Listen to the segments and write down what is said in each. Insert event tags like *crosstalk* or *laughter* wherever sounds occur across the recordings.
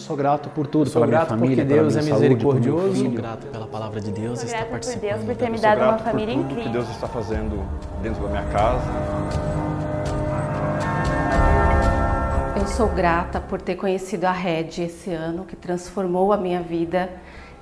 sou grato por tudo, sou pela grato minha família, porque Deus pela é minha saúde, misericordioso. filho. Sou grato pela palavra de Deus e estar grata por participando. Deus por ter me dado uma grato por família tudo que incrível. Deus está fazendo dentro da minha casa. Eu sou grata por ter conhecido a Red esse ano, que transformou a minha vida,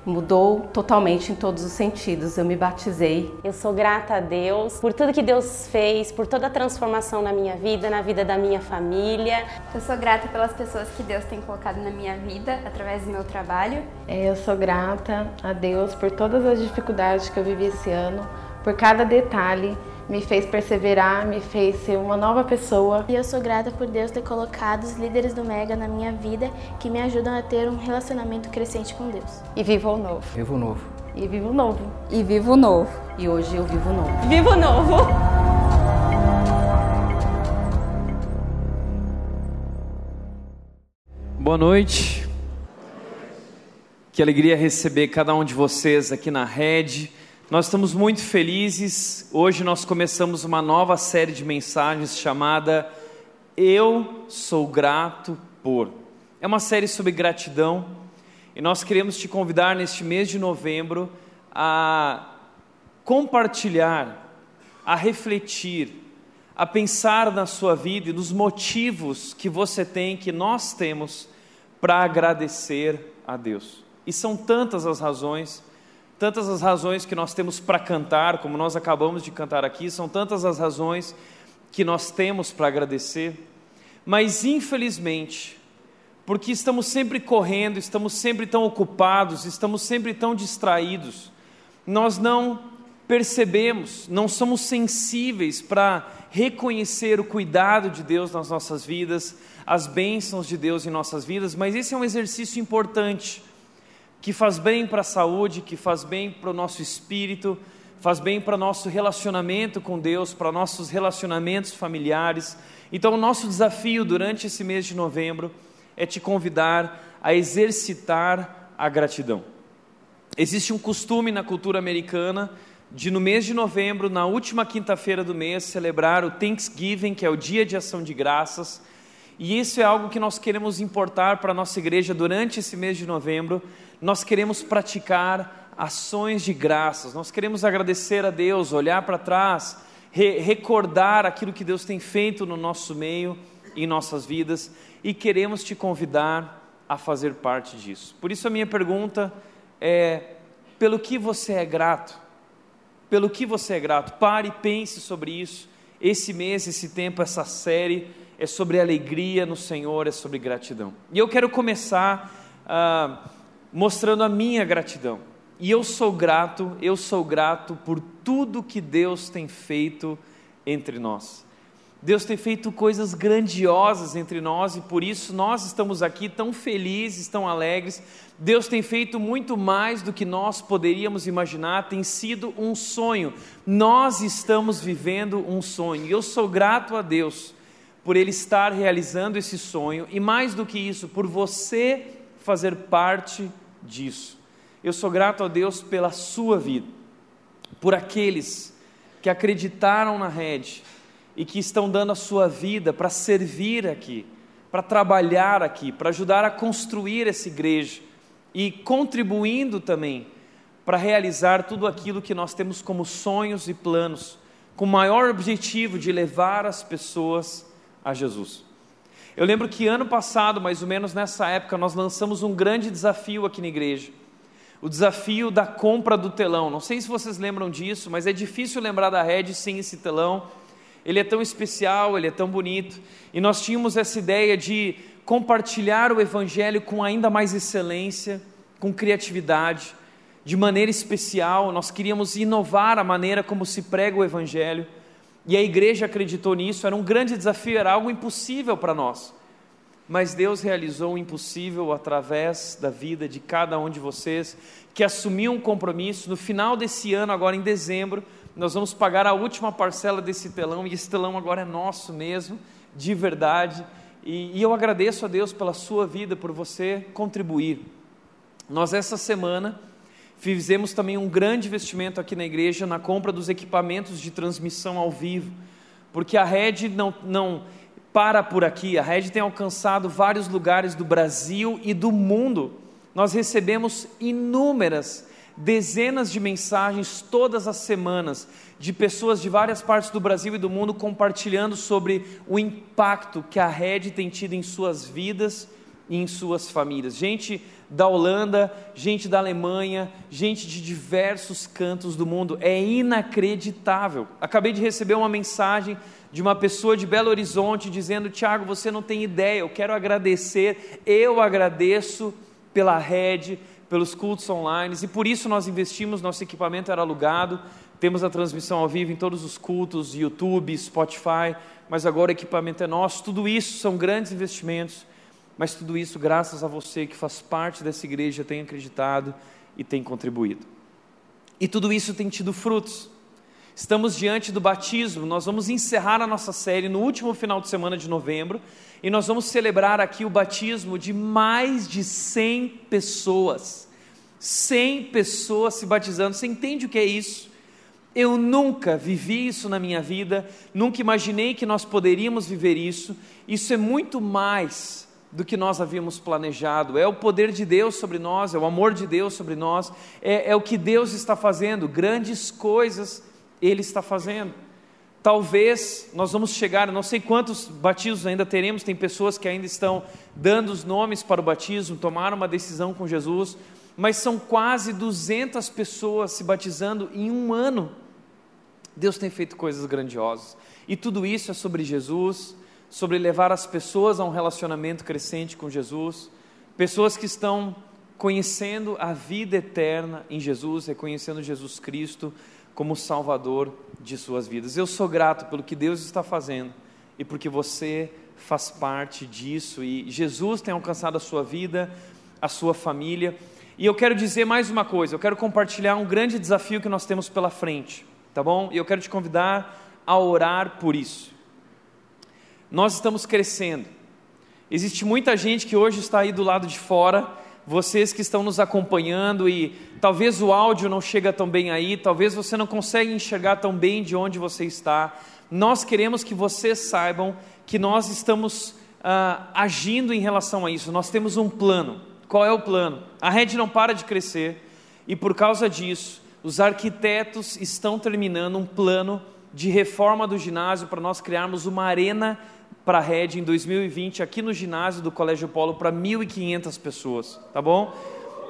mudou totalmente em todos os sentidos. Eu me batizei. Eu sou grata a Deus por tudo que Deus fez, por toda a transformação na minha vida, na vida da minha família. Eu sou grata pelas pessoas que Deus tem colocado na minha vida através do meu trabalho. É, Eu sou grata a Deus por todas as dificuldades que eu vivi esse ano, por cada detalhe, me fez perseverar, me fez ser uma nova pessoa. E eu sou grata por Deus ter colocado os líderes do Mega na minha vida que me ajudam a ter um relacionamento crescente com Deus. E vivo o novo. Vivo novo. E vivo novo. E vivo novo. E hoje eu vivo novo. Vivo novo! Boa noite. Que alegria receber cada um de vocês aqui na Rede. Nós estamos muito felizes. Hoje nós começamos uma nova série de mensagens chamada Eu Sou Grato por. É uma série sobre gratidão e nós queremos te convidar neste mês de novembro a compartilhar, a refletir, a pensar na sua vida e nos motivos que você tem, que nós temos para agradecer a Deus. E são tantas as razões, tantas as razões que nós temos para cantar, como nós acabamos de cantar aqui, são tantas as razões que nós temos para agradecer, mas infelizmente, porque estamos sempre correndo, estamos sempre tão ocupados, estamos sempre tão distraídos, nós não percebemos, não somos sensíveis para reconhecer o cuidado de Deus nas nossas vidas, as bênçãos de Deus em nossas vidas, mas esse é um exercício importante, que faz bem para a saúde, que faz bem para o nosso espírito, faz bem para o nosso relacionamento com Deus, para nossos relacionamentos familiares. Então, o nosso desafio durante esse mês de novembro é te convidar a exercitar a gratidão. Existe um costume na cultura americana de, no mês de novembro, na última quinta-feira do mês, celebrar o Thanksgiving, que é o Dia de Ação de Graças. E isso é algo que nós queremos importar para a nossa igreja durante esse mês de novembro. Nós queremos praticar ações de graças, nós queremos agradecer a Deus, olhar para trás, re recordar aquilo que Deus tem feito no nosso meio, em nossas vidas, e queremos te convidar a fazer parte disso. Por isso, a minha pergunta é: pelo que você é grato? Pelo que você é grato? Pare e pense sobre isso. Esse mês, esse tempo, essa série é sobre alegria no Senhor, é sobre gratidão. E eu quero começar ah, mostrando a minha gratidão. E eu sou grato, eu sou grato por tudo que Deus tem feito entre nós. Deus tem feito coisas grandiosas entre nós e por isso nós estamos aqui tão felizes, tão alegres. Deus tem feito muito mais do que nós poderíamos imaginar, tem sido um sonho. Nós estamos vivendo um sonho eu sou grato a Deus por Ele estar realizando esse sonho e mais do que isso, por você fazer parte disso. Eu sou grato a Deus pela sua vida, por aqueles que acreditaram na rede e que estão dando a sua vida para servir aqui, para trabalhar aqui, para ajudar a construir essa igreja e contribuindo também para realizar tudo aquilo que nós temos como sonhos e planos, com o maior objetivo de levar as pessoas a Jesus. Eu lembro que ano passado, mais ou menos nessa época, nós lançamos um grande desafio aqui na igreja. O desafio da compra do telão. Não sei se vocês lembram disso, mas é difícil lembrar da Red sem esse telão. Ele é tão especial, ele é tão bonito. E nós tínhamos essa ideia de compartilhar o Evangelho com ainda mais excelência, com criatividade, de maneira especial. Nós queríamos inovar a maneira como se prega o Evangelho. E a igreja acreditou nisso. Era um grande desafio, era algo impossível para nós. Mas Deus realizou o impossível através da vida de cada um de vocês, que assumiu um compromisso. No final desse ano, agora em dezembro, nós vamos pagar a última parcela desse telão, e esse telão agora é nosso mesmo, de verdade. E, e eu agradeço a Deus pela sua vida, por você contribuir. Nós, essa semana, fizemos também um grande investimento aqui na igreja na compra dos equipamentos de transmissão ao vivo, porque a rede não, não para por aqui. A rede tem alcançado vários lugares do Brasil e do mundo. Nós recebemos inúmeras, dezenas de mensagens todas as semanas de pessoas de várias partes do Brasil e do mundo compartilhando sobre o impacto que a rede tem tido em suas vidas e em suas famílias. Gente da Holanda, gente da Alemanha, gente de diversos cantos do mundo. É inacreditável. Acabei de receber uma mensagem de uma pessoa de Belo Horizonte dizendo: Tiago, você não tem ideia, eu quero agradecer, eu agradeço pela rede, pelos cultos online, e por isso nós investimos, nosso equipamento era alugado, temos a transmissão ao vivo em todos os cultos, YouTube, Spotify, mas agora o equipamento é nosso. Tudo isso são grandes investimentos, mas tudo isso graças a você que faz parte dessa igreja, tem acreditado e tem contribuído. E tudo isso tem tido frutos. Estamos diante do batismo, nós vamos encerrar a nossa série no último final de semana de novembro e nós vamos celebrar aqui o batismo de mais de 100 pessoas. 100 pessoas se batizando. Você entende o que é isso? Eu nunca vivi isso na minha vida, nunca imaginei que nós poderíamos viver isso. Isso é muito mais do que nós havíamos planejado. É o poder de Deus sobre nós, é o amor de Deus sobre nós, é, é o que Deus está fazendo, grandes coisas Ele está fazendo. Talvez nós vamos chegar, não sei quantos batismos ainda teremos, tem pessoas que ainda estão dando os nomes para o batismo, tomaram uma decisão com Jesus, mas são quase 200 pessoas se batizando em um ano. Deus tem feito coisas grandiosas. E tudo isso é sobre Jesus, sobre levar as pessoas a um relacionamento crescente com Jesus, pessoas que estão conhecendo a vida eterna em Jesus, reconhecendo Jesus Cristo como Salvador de suas vidas. Eu sou grato pelo que Deus está fazendo e porque você faz parte disso e Jesus tem alcançado a sua vida, a sua família. E eu quero dizer mais uma coisa, eu quero compartilhar um grande desafio que nós temos pela frente tá bom? E eu quero te convidar a orar por isso. Nós estamos crescendo. Existe muita gente que hoje está aí do lado de fora, vocês que estão nos acompanhando e talvez o áudio não chega tão bem aí, talvez você não consiga enxergar tão bem de onde você está. Nós queremos que vocês saibam que nós estamos uh, agindo em relação a isso. Nós temos um plano. Qual é o plano? A rede não para de crescer e por causa disso os arquitetos estão terminando um plano de reforma do ginásio para nós criarmos uma arena para a rede em 2020 aqui no ginásio do Colégio Polo para 1.500 pessoas, tá bom?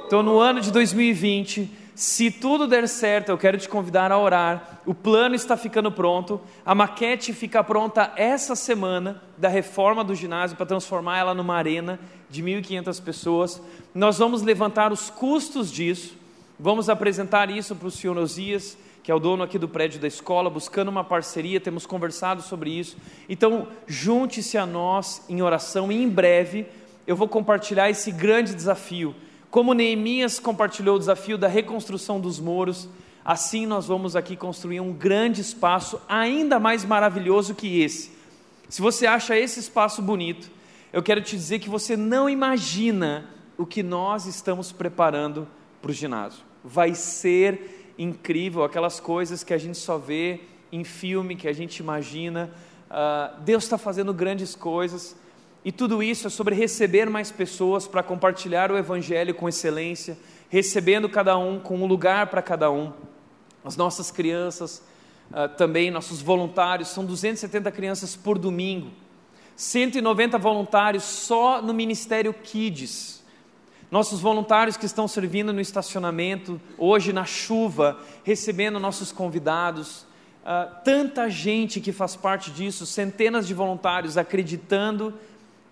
Então, no ano de 2020, se tudo der certo, eu quero te convidar a orar. O plano está ficando pronto, a maquete fica pronta essa semana da reforma do ginásio para transformar ela numa arena de 1.500 pessoas. Nós vamos levantar os custos disso Vamos apresentar isso para o senhor Osias, que é o dono aqui do prédio da escola, buscando uma parceria, temos conversado sobre isso. Então, junte-se a nós em oração e em breve eu vou compartilhar esse grande desafio. Como Neemias compartilhou o desafio da reconstrução dos muros, assim nós vamos aqui construir um grande espaço ainda mais maravilhoso que esse. Se você acha esse espaço bonito, eu quero te dizer que você não imagina o que nós estamos preparando para o ginásio vai ser incrível, aquelas coisas que a gente só vê em filme, que a gente imagina. Uh, Deus está fazendo grandes coisas e tudo isso é sobre receber mais pessoas para compartilhar o Evangelho com excelência, recebendo cada um com um lugar para cada um. As nossas crianças, uh, também nossos voluntários, são 270 crianças por domingo, 190 voluntários só no Ministério Kids nossos voluntários que estão servindo no estacionamento, hoje na chuva, recebendo nossos convidados, uh, tanta gente que faz parte disso, centenas de voluntários acreditando,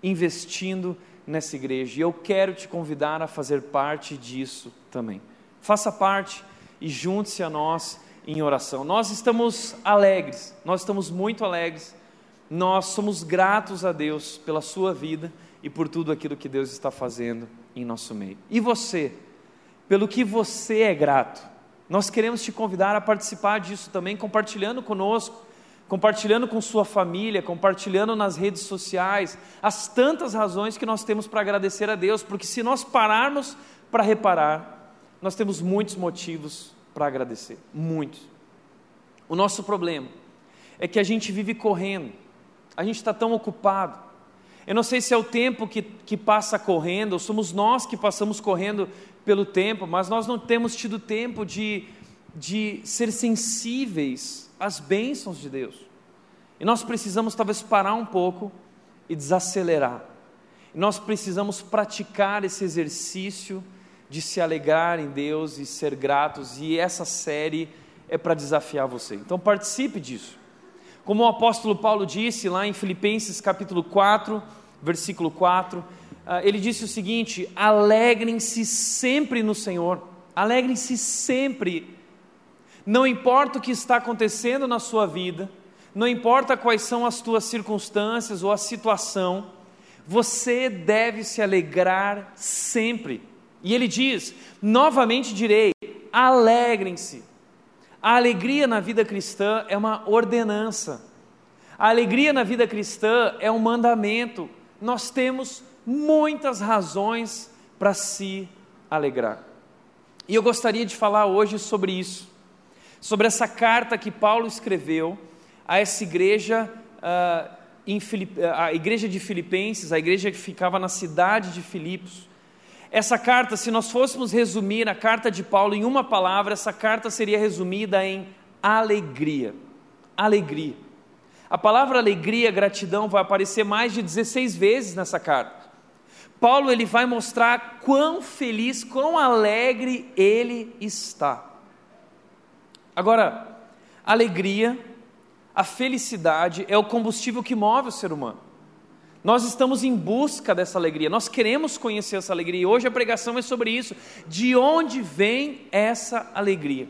investindo nessa igreja. E eu quero te convidar a fazer parte disso também. Faça parte e junte-se a nós em oração. Nós estamos alegres, nós estamos muito alegres, nós somos gratos a Deus pela sua vida e por tudo aquilo que Deus está fazendo em nosso meio. E você, pelo que você é grato, nós queremos te convidar a participar disso também, compartilhando conosco, compartilhando com sua família, compartilhando nas redes sociais, as tantas razões que nós temos para agradecer a Deus, porque se nós pararmos para reparar, nós temos muitos motivos para agradecer, muitos. O nosso problema é que a gente vive correndo, A gente está tão ocupado. Eu não sei se é o tempo que, que passa correndo, ou somos nós que passamos correndo pelo tempo, mas nós não temos tido tempo de, de ser sensíveis às bênçãos de Deus. E nós precisamos talvez parar um pouco e desacelerar. E nós precisamos praticar esse exercício de se alegrar em Deus e ser gratos, e essa série é para desafiar você. Então participe disso. Como o apóstolo Paulo disse lá em Filipenses capítulo 4, versículo 4, ah, ele disse o seguinte: alegrem-se sempre no Senhor, alegrem-se sempre, não importa o que está acontecendo na sua vida, não importa quais são as tuas circunstâncias ou a situação, você deve se alegrar sempre. E ele diz: novamente direi, alegrem-se. A alegria na vida cristã é uma ordenança. A alegria na vida cristã é um mandamento. Nós temos muitas razões para se alegrar. E eu gostaria de falar hoje sobre isso, sobre essa carta que Paulo escreveu a essa igreja, uh, em Filip... a igreja de Filipenses, a igreja que ficava na cidade de Filipos. Essa carta, se nós fôssemos resumir a carta de Paulo em uma palavra, essa carta seria resumida em alegria. Alegria. A palavra alegria, gratidão vai aparecer mais de 16 vezes nessa carta. Paulo ele vai mostrar quão feliz, quão alegre ele está. Agora, alegria, a felicidade é o combustível que move o ser humano. Nós estamos em busca dessa alegria, nós queremos conhecer essa alegria, e hoje a pregação é sobre isso. De onde vem essa alegria?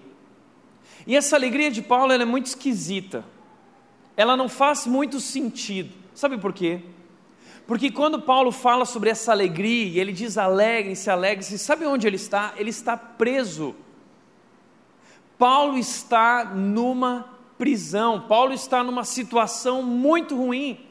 E essa alegria de Paulo é muito esquisita, ela não faz muito sentido, sabe por quê? Porque quando Paulo fala sobre essa alegria, e ele diz alegrem-se, alegrem-se, sabe onde ele está? Ele está preso. Paulo está numa prisão, Paulo está numa situação muito ruim.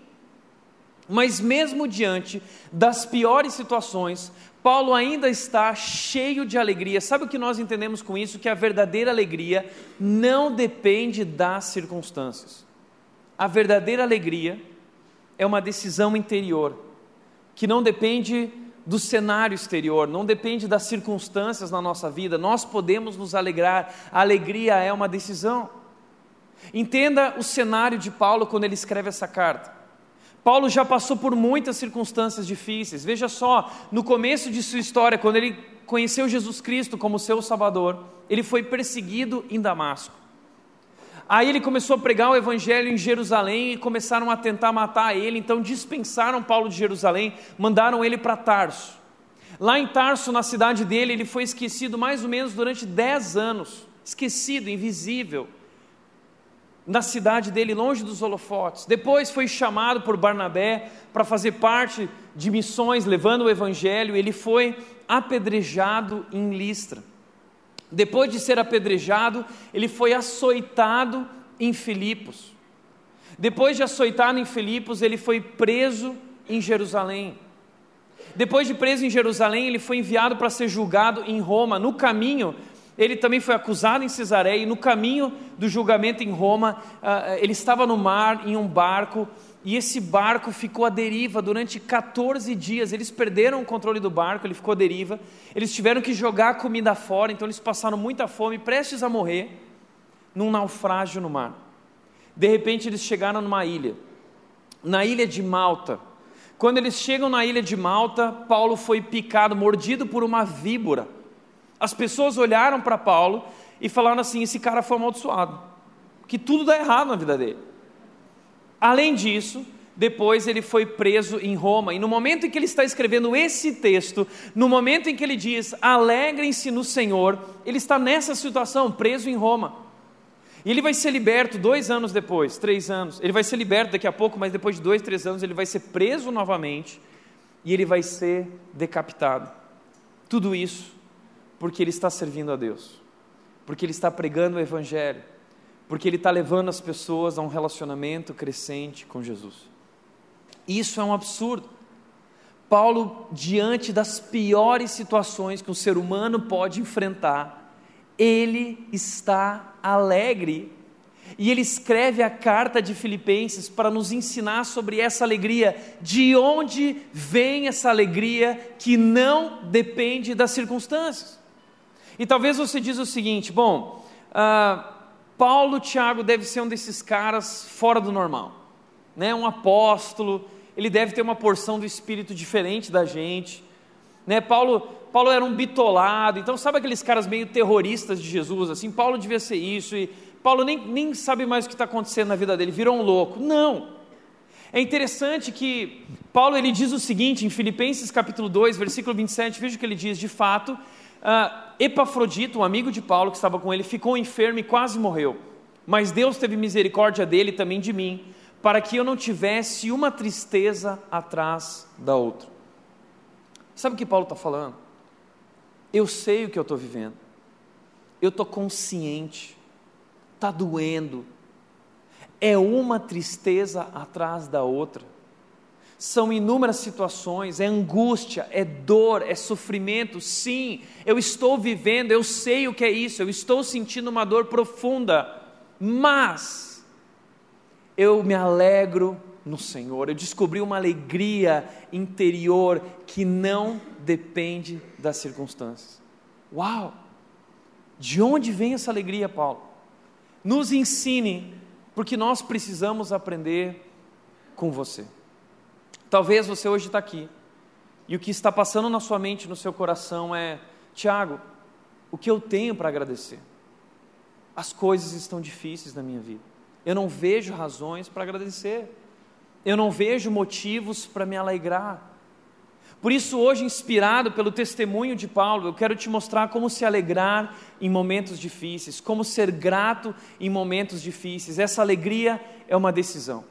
Mas mesmo diante das piores situações, Paulo ainda está cheio de alegria. Sabe o que nós entendemos com isso? Que a verdadeira alegria não depende das circunstâncias. A verdadeira alegria é uma decisão interior, que não depende do cenário exterior, não depende das circunstâncias na nossa vida. Nós podemos nos alegrar. A alegria é uma decisão. Entenda o cenário de Paulo quando ele escreve essa carta. Paulo já passou por muitas circunstâncias difíceis. Veja só, no começo de sua história, quando ele conheceu Jesus Cristo como seu Salvador, ele foi perseguido em Damasco. Aí ele começou a pregar o evangelho em Jerusalém e começaram a tentar matar ele, então dispensaram Paulo de Jerusalém, mandaram ele para Tarso. Lá em Tarso, na cidade dele, ele foi esquecido mais ou menos durante dez anos esquecido, invisível na cidade dele, longe dos holofotes. Depois foi chamado por Barnabé para fazer parte de missões, levando o evangelho. Ele foi apedrejado em Listra. Depois de ser apedrejado, ele foi açoitado em Filipos. Depois de açoitado em Filipos, ele foi preso em Jerusalém. Depois de preso em Jerusalém, ele foi enviado para ser julgado em Roma. No caminho, ele também foi acusado em Cesareia e no caminho do julgamento em Roma, ah, ele estava no mar, em um barco, e esse barco ficou à deriva durante 14 dias. Eles perderam o controle do barco, ele ficou à deriva. Eles tiveram que jogar a comida fora, então eles passaram muita fome, prestes a morrer, num naufrágio no mar. De repente, eles chegaram numa ilha, na ilha de Malta. Quando eles chegam na ilha de Malta, Paulo foi picado, mordido por uma víbora. As pessoas olharam para Paulo e falaram assim: esse cara foi amaldiçoado, que tudo dá errado na vida dele. Além disso, depois ele foi preso em Roma, e no momento em que ele está escrevendo esse texto, no momento em que ele diz alegrem-se no Senhor, ele está nessa situação, preso em Roma. E ele vai ser liberto dois anos depois, três anos. Ele vai ser liberto daqui a pouco, mas depois de dois, três anos ele vai ser preso novamente e ele vai ser decapitado. Tudo isso porque ele está servindo a Deus, porque ele está pregando o Evangelho, porque ele está levando as pessoas a um relacionamento crescente com Jesus. Isso é um absurdo. Paulo, diante das piores situações que um ser humano pode enfrentar, ele está alegre. E ele escreve a carta de Filipenses para nos ensinar sobre essa alegria, de onde vem essa alegria que não depende das circunstâncias. E talvez você diz o seguinte: bom, uh, Paulo Tiago deve ser um desses caras fora do normal, né? um apóstolo, ele deve ter uma porção do espírito diferente da gente. Né? Paulo, Paulo era um bitolado, então sabe aqueles caras meio terroristas de Jesus, assim, Paulo devia ser isso, e Paulo nem, nem sabe mais o que está acontecendo na vida dele, virou um louco. Não. É interessante que Paulo ele diz o seguinte em Filipenses capítulo 2, versículo 27, veja o que ele diz, de fato, uh, Epafrodito, um amigo de Paulo que estava com ele, ficou enfermo e quase morreu. Mas Deus teve misericórdia dele e também de mim, para que eu não tivesse uma tristeza atrás da outra. Sabe o que Paulo está falando? Eu sei o que eu estou vivendo, eu estou consciente, está doendo, é uma tristeza atrás da outra. São inúmeras situações, é angústia, é dor, é sofrimento. Sim, eu estou vivendo, eu sei o que é isso, eu estou sentindo uma dor profunda, mas eu me alegro no Senhor, eu descobri uma alegria interior que não depende das circunstâncias. Uau! De onde vem essa alegria, Paulo? Nos ensine, porque nós precisamos aprender com você. Talvez você hoje está aqui e o que está passando na sua mente, no seu coração é: Tiago, o que eu tenho para agradecer? As coisas estão difíceis na minha vida. Eu não vejo razões para agradecer eu não vejo motivos para me alegrar. Por isso, hoje, inspirado pelo testemunho de Paulo, eu quero te mostrar como se alegrar em momentos difíceis, como ser grato em momentos difíceis. Essa alegria é uma decisão.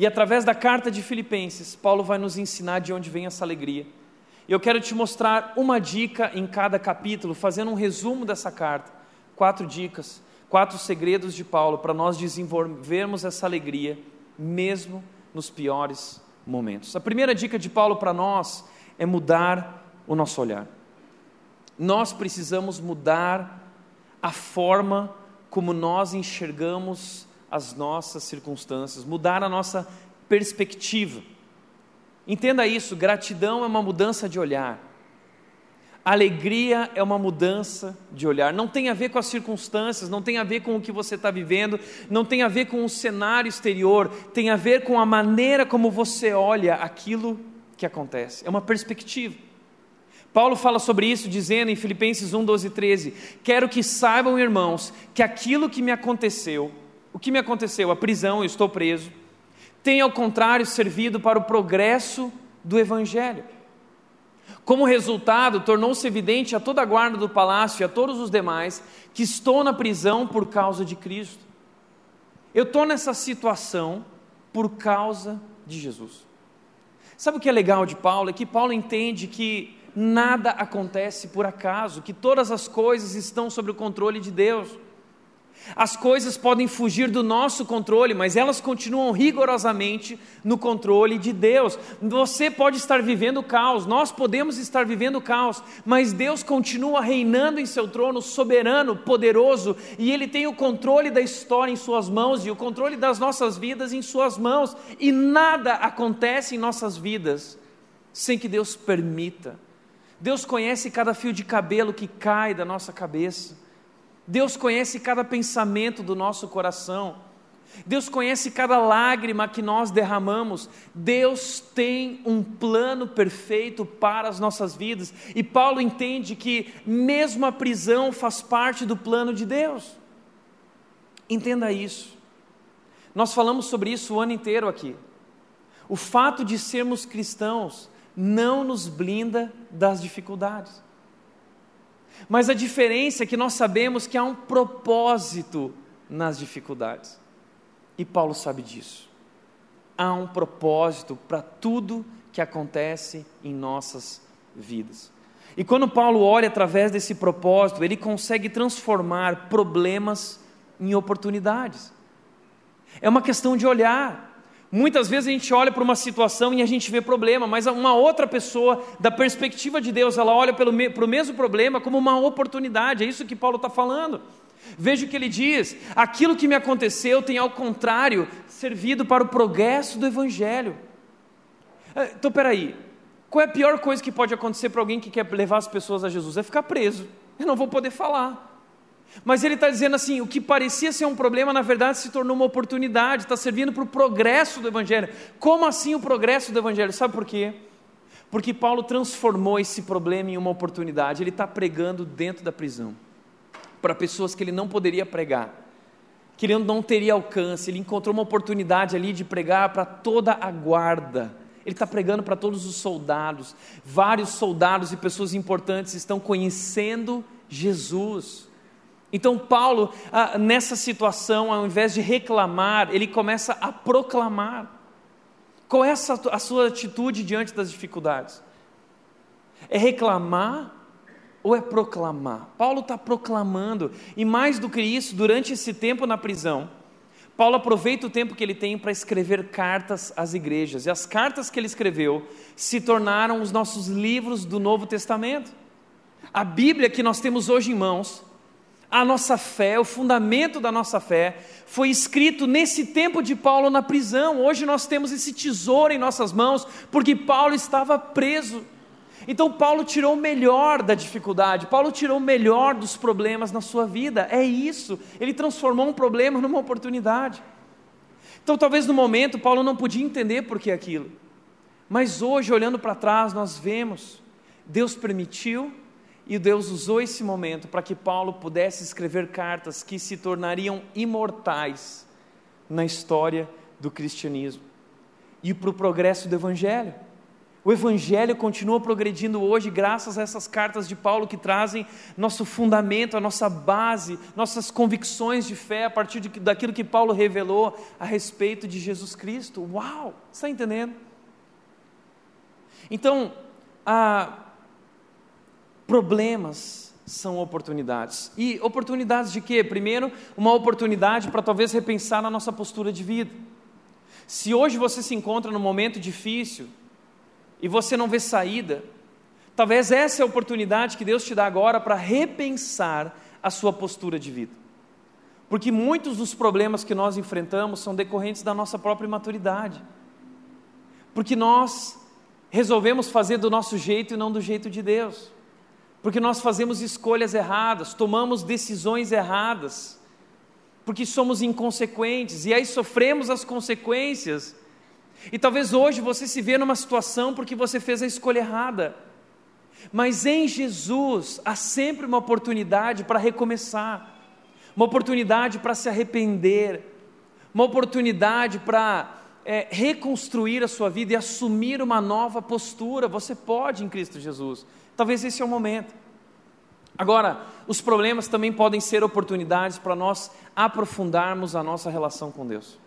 E através da carta de Filipenses, Paulo vai nos ensinar de onde vem essa alegria. Eu quero te mostrar uma dica em cada capítulo, fazendo um resumo dessa carta. Quatro dicas, quatro segredos de Paulo para nós desenvolvermos essa alegria mesmo nos piores momentos. A primeira dica de Paulo para nós é mudar o nosso olhar. Nós precisamos mudar a forma como nós enxergamos as nossas circunstâncias, mudar a nossa perspectiva. Entenda isso: gratidão é uma mudança de olhar. Alegria é uma mudança de olhar, não tem a ver com as circunstâncias, não tem a ver com o que você está vivendo, não tem a ver com o cenário exterior, tem a ver com a maneira como você olha aquilo que acontece, é uma perspectiva. Paulo fala sobre isso dizendo em Filipenses 1, 12 e 13: Quero que saibam, irmãos, que aquilo que me aconteceu, o que me aconteceu, a prisão, eu estou preso, tem ao contrário servido para o progresso do Evangelho como resultado, tornou-se evidente a toda a guarda do palácio e a todos os demais que estou na prisão por causa de Cristo. Eu estou nessa situação por causa de Jesus. Sabe o que é legal de Paulo? É que Paulo entende que nada acontece por acaso, que todas as coisas estão sob o controle de Deus. As coisas podem fugir do nosso controle, mas elas continuam rigorosamente no controle de Deus. Você pode estar vivendo caos, nós podemos estar vivendo caos, mas Deus continua reinando em seu trono, soberano, poderoso, e Ele tem o controle da história em Suas mãos e o controle das nossas vidas em Suas mãos, e nada acontece em nossas vidas sem que Deus permita. Deus conhece cada fio de cabelo que cai da nossa cabeça. Deus conhece cada pensamento do nosso coração. Deus conhece cada lágrima que nós derramamos. Deus tem um plano perfeito para as nossas vidas. E Paulo entende que, mesmo a prisão, faz parte do plano de Deus. Entenda isso. Nós falamos sobre isso o ano inteiro aqui. O fato de sermos cristãos não nos blinda das dificuldades. Mas a diferença é que nós sabemos que há um propósito nas dificuldades. E Paulo sabe disso. Há um propósito para tudo que acontece em nossas vidas. E quando Paulo olha através desse propósito, ele consegue transformar problemas em oportunidades. É uma questão de olhar. Muitas vezes a gente olha para uma situação e a gente vê problema, mas uma outra pessoa, da perspectiva de Deus, ela olha para o mesmo problema como uma oportunidade, é isso que Paulo está falando. Veja o que ele diz: aquilo que me aconteceu tem, ao contrário, servido para o progresso do Evangelho. Eh, então, peraí, qual é a pior coisa que pode acontecer para alguém que quer levar as pessoas a Jesus? É ficar preso. Eu não vou poder falar. Mas ele está dizendo assim: o que parecia ser um problema, na verdade se tornou uma oportunidade, está servindo para o progresso do Evangelho. Como assim o progresso do Evangelho? Sabe por quê? Porque Paulo transformou esse problema em uma oportunidade. Ele está pregando dentro da prisão para pessoas que ele não poderia pregar, que ele não teria alcance. Ele encontrou uma oportunidade ali de pregar para toda a guarda. Ele está pregando para todos os soldados. Vários soldados e pessoas importantes estão conhecendo Jesus. Então, Paulo, ah, nessa situação, ao invés de reclamar, ele começa a proclamar. Qual é a sua atitude diante das dificuldades? É reclamar ou é proclamar? Paulo está proclamando, e mais do que isso, durante esse tempo na prisão, Paulo aproveita o tempo que ele tem para escrever cartas às igrejas, e as cartas que ele escreveu se tornaram os nossos livros do Novo Testamento. A Bíblia que nós temos hoje em mãos, a nossa fé, o fundamento da nossa fé, foi escrito nesse tempo de Paulo na prisão. Hoje nós temos esse tesouro em nossas mãos, porque Paulo estava preso. Então Paulo tirou o melhor da dificuldade, Paulo tirou o melhor dos problemas na sua vida. É isso. Ele transformou um problema numa oportunidade. Então talvez no momento Paulo não podia entender por que aquilo. Mas hoje, olhando para trás, nós vemos Deus permitiu e Deus usou esse momento para que Paulo pudesse escrever cartas que se tornariam imortais na história do cristianismo e para o progresso do Evangelho. O Evangelho continua progredindo hoje, graças a essas cartas de Paulo que trazem nosso fundamento, a nossa base, nossas convicções de fé a partir de, daquilo que Paulo revelou a respeito de Jesus Cristo. Uau! Está entendendo? Então, problemas são oportunidades. E oportunidades de quê? Primeiro, uma oportunidade para talvez repensar a nossa postura de vida. Se hoje você se encontra num momento difícil, e você não vê saída, talvez essa é a oportunidade que Deus te dá agora para repensar a sua postura de vida. Porque muitos dos problemas que nós enfrentamos são decorrentes da nossa própria imaturidade. Porque nós resolvemos fazer do nosso jeito e não do jeito de Deus. Porque nós fazemos escolhas erradas, tomamos decisões erradas. Porque somos inconsequentes e aí sofremos as consequências e talvez hoje você se vê numa situação porque você fez a escolha errada. Mas em Jesus há sempre uma oportunidade para recomeçar, uma oportunidade para se arrepender, uma oportunidade para é, reconstruir a sua vida e assumir uma nova postura. Você pode em Cristo Jesus. Talvez esse é o momento. Agora, os problemas também podem ser oportunidades para nós aprofundarmos a nossa relação com Deus.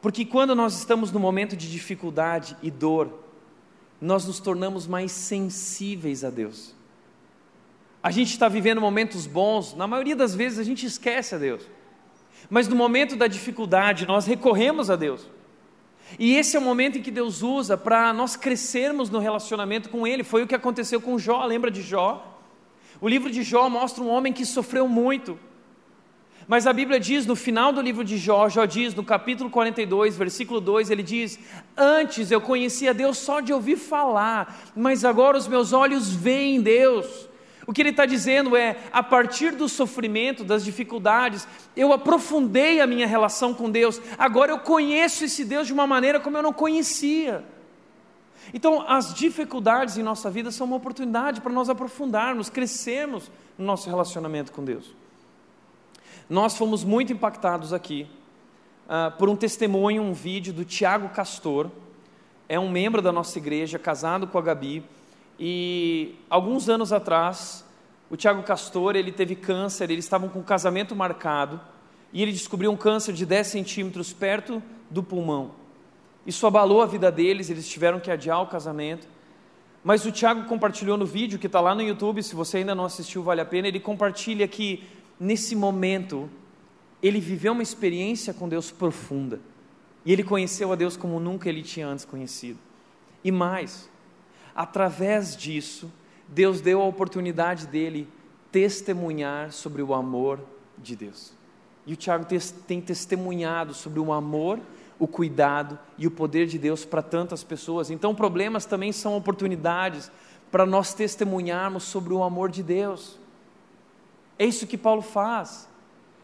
Porque quando nós estamos no momento de dificuldade e dor, nós nos tornamos mais sensíveis a Deus. A gente está vivendo momentos bons, na maioria das vezes a gente esquece a Deus. Mas no momento da dificuldade, nós recorremos a Deus. E esse é o momento em que Deus usa para nós crescermos no relacionamento com Ele. Foi o que aconteceu com Jó, lembra de Jó? O livro de Jó mostra um homem que sofreu muito mas a Bíblia diz no final do livro de Jó, Jó diz no capítulo 42, versículo 2, ele diz: Antes eu conhecia Deus só de ouvir falar, mas agora os meus olhos veem Deus. O que ele está dizendo é: a partir do sofrimento, das dificuldades, eu aprofundei a minha relação com Deus, agora eu conheço esse Deus de uma maneira como eu não conhecia. Então, as dificuldades em nossa vida são uma oportunidade para nós aprofundarmos, crescermos no nosso relacionamento com Deus. Nós fomos muito impactados aqui uh, por um testemunho, um vídeo do Tiago Castor, é um membro da nossa igreja, casado com a Gabi, e alguns anos atrás, o Tiago Castor, ele teve câncer, eles estavam com o casamento marcado, e ele descobriu um câncer de 10 centímetros perto do pulmão. Isso abalou a vida deles, eles tiveram que adiar o casamento. Mas o Tiago compartilhou no vídeo, que está lá no YouTube, se você ainda não assistiu, vale a pena. Ele compartilha que nesse momento, ele viveu uma experiência com Deus profunda. E ele conheceu a Deus como nunca ele tinha antes conhecido. E mais, através disso, Deus deu a oportunidade dele testemunhar sobre o amor de Deus. E o Tiago tem testemunhado sobre o amor, o cuidado e o poder de Deus para tantas pessoas. Então, problemas também são oportunidades para nós testemunharmos sobre o amor de Deus. É isso que Paulo faz.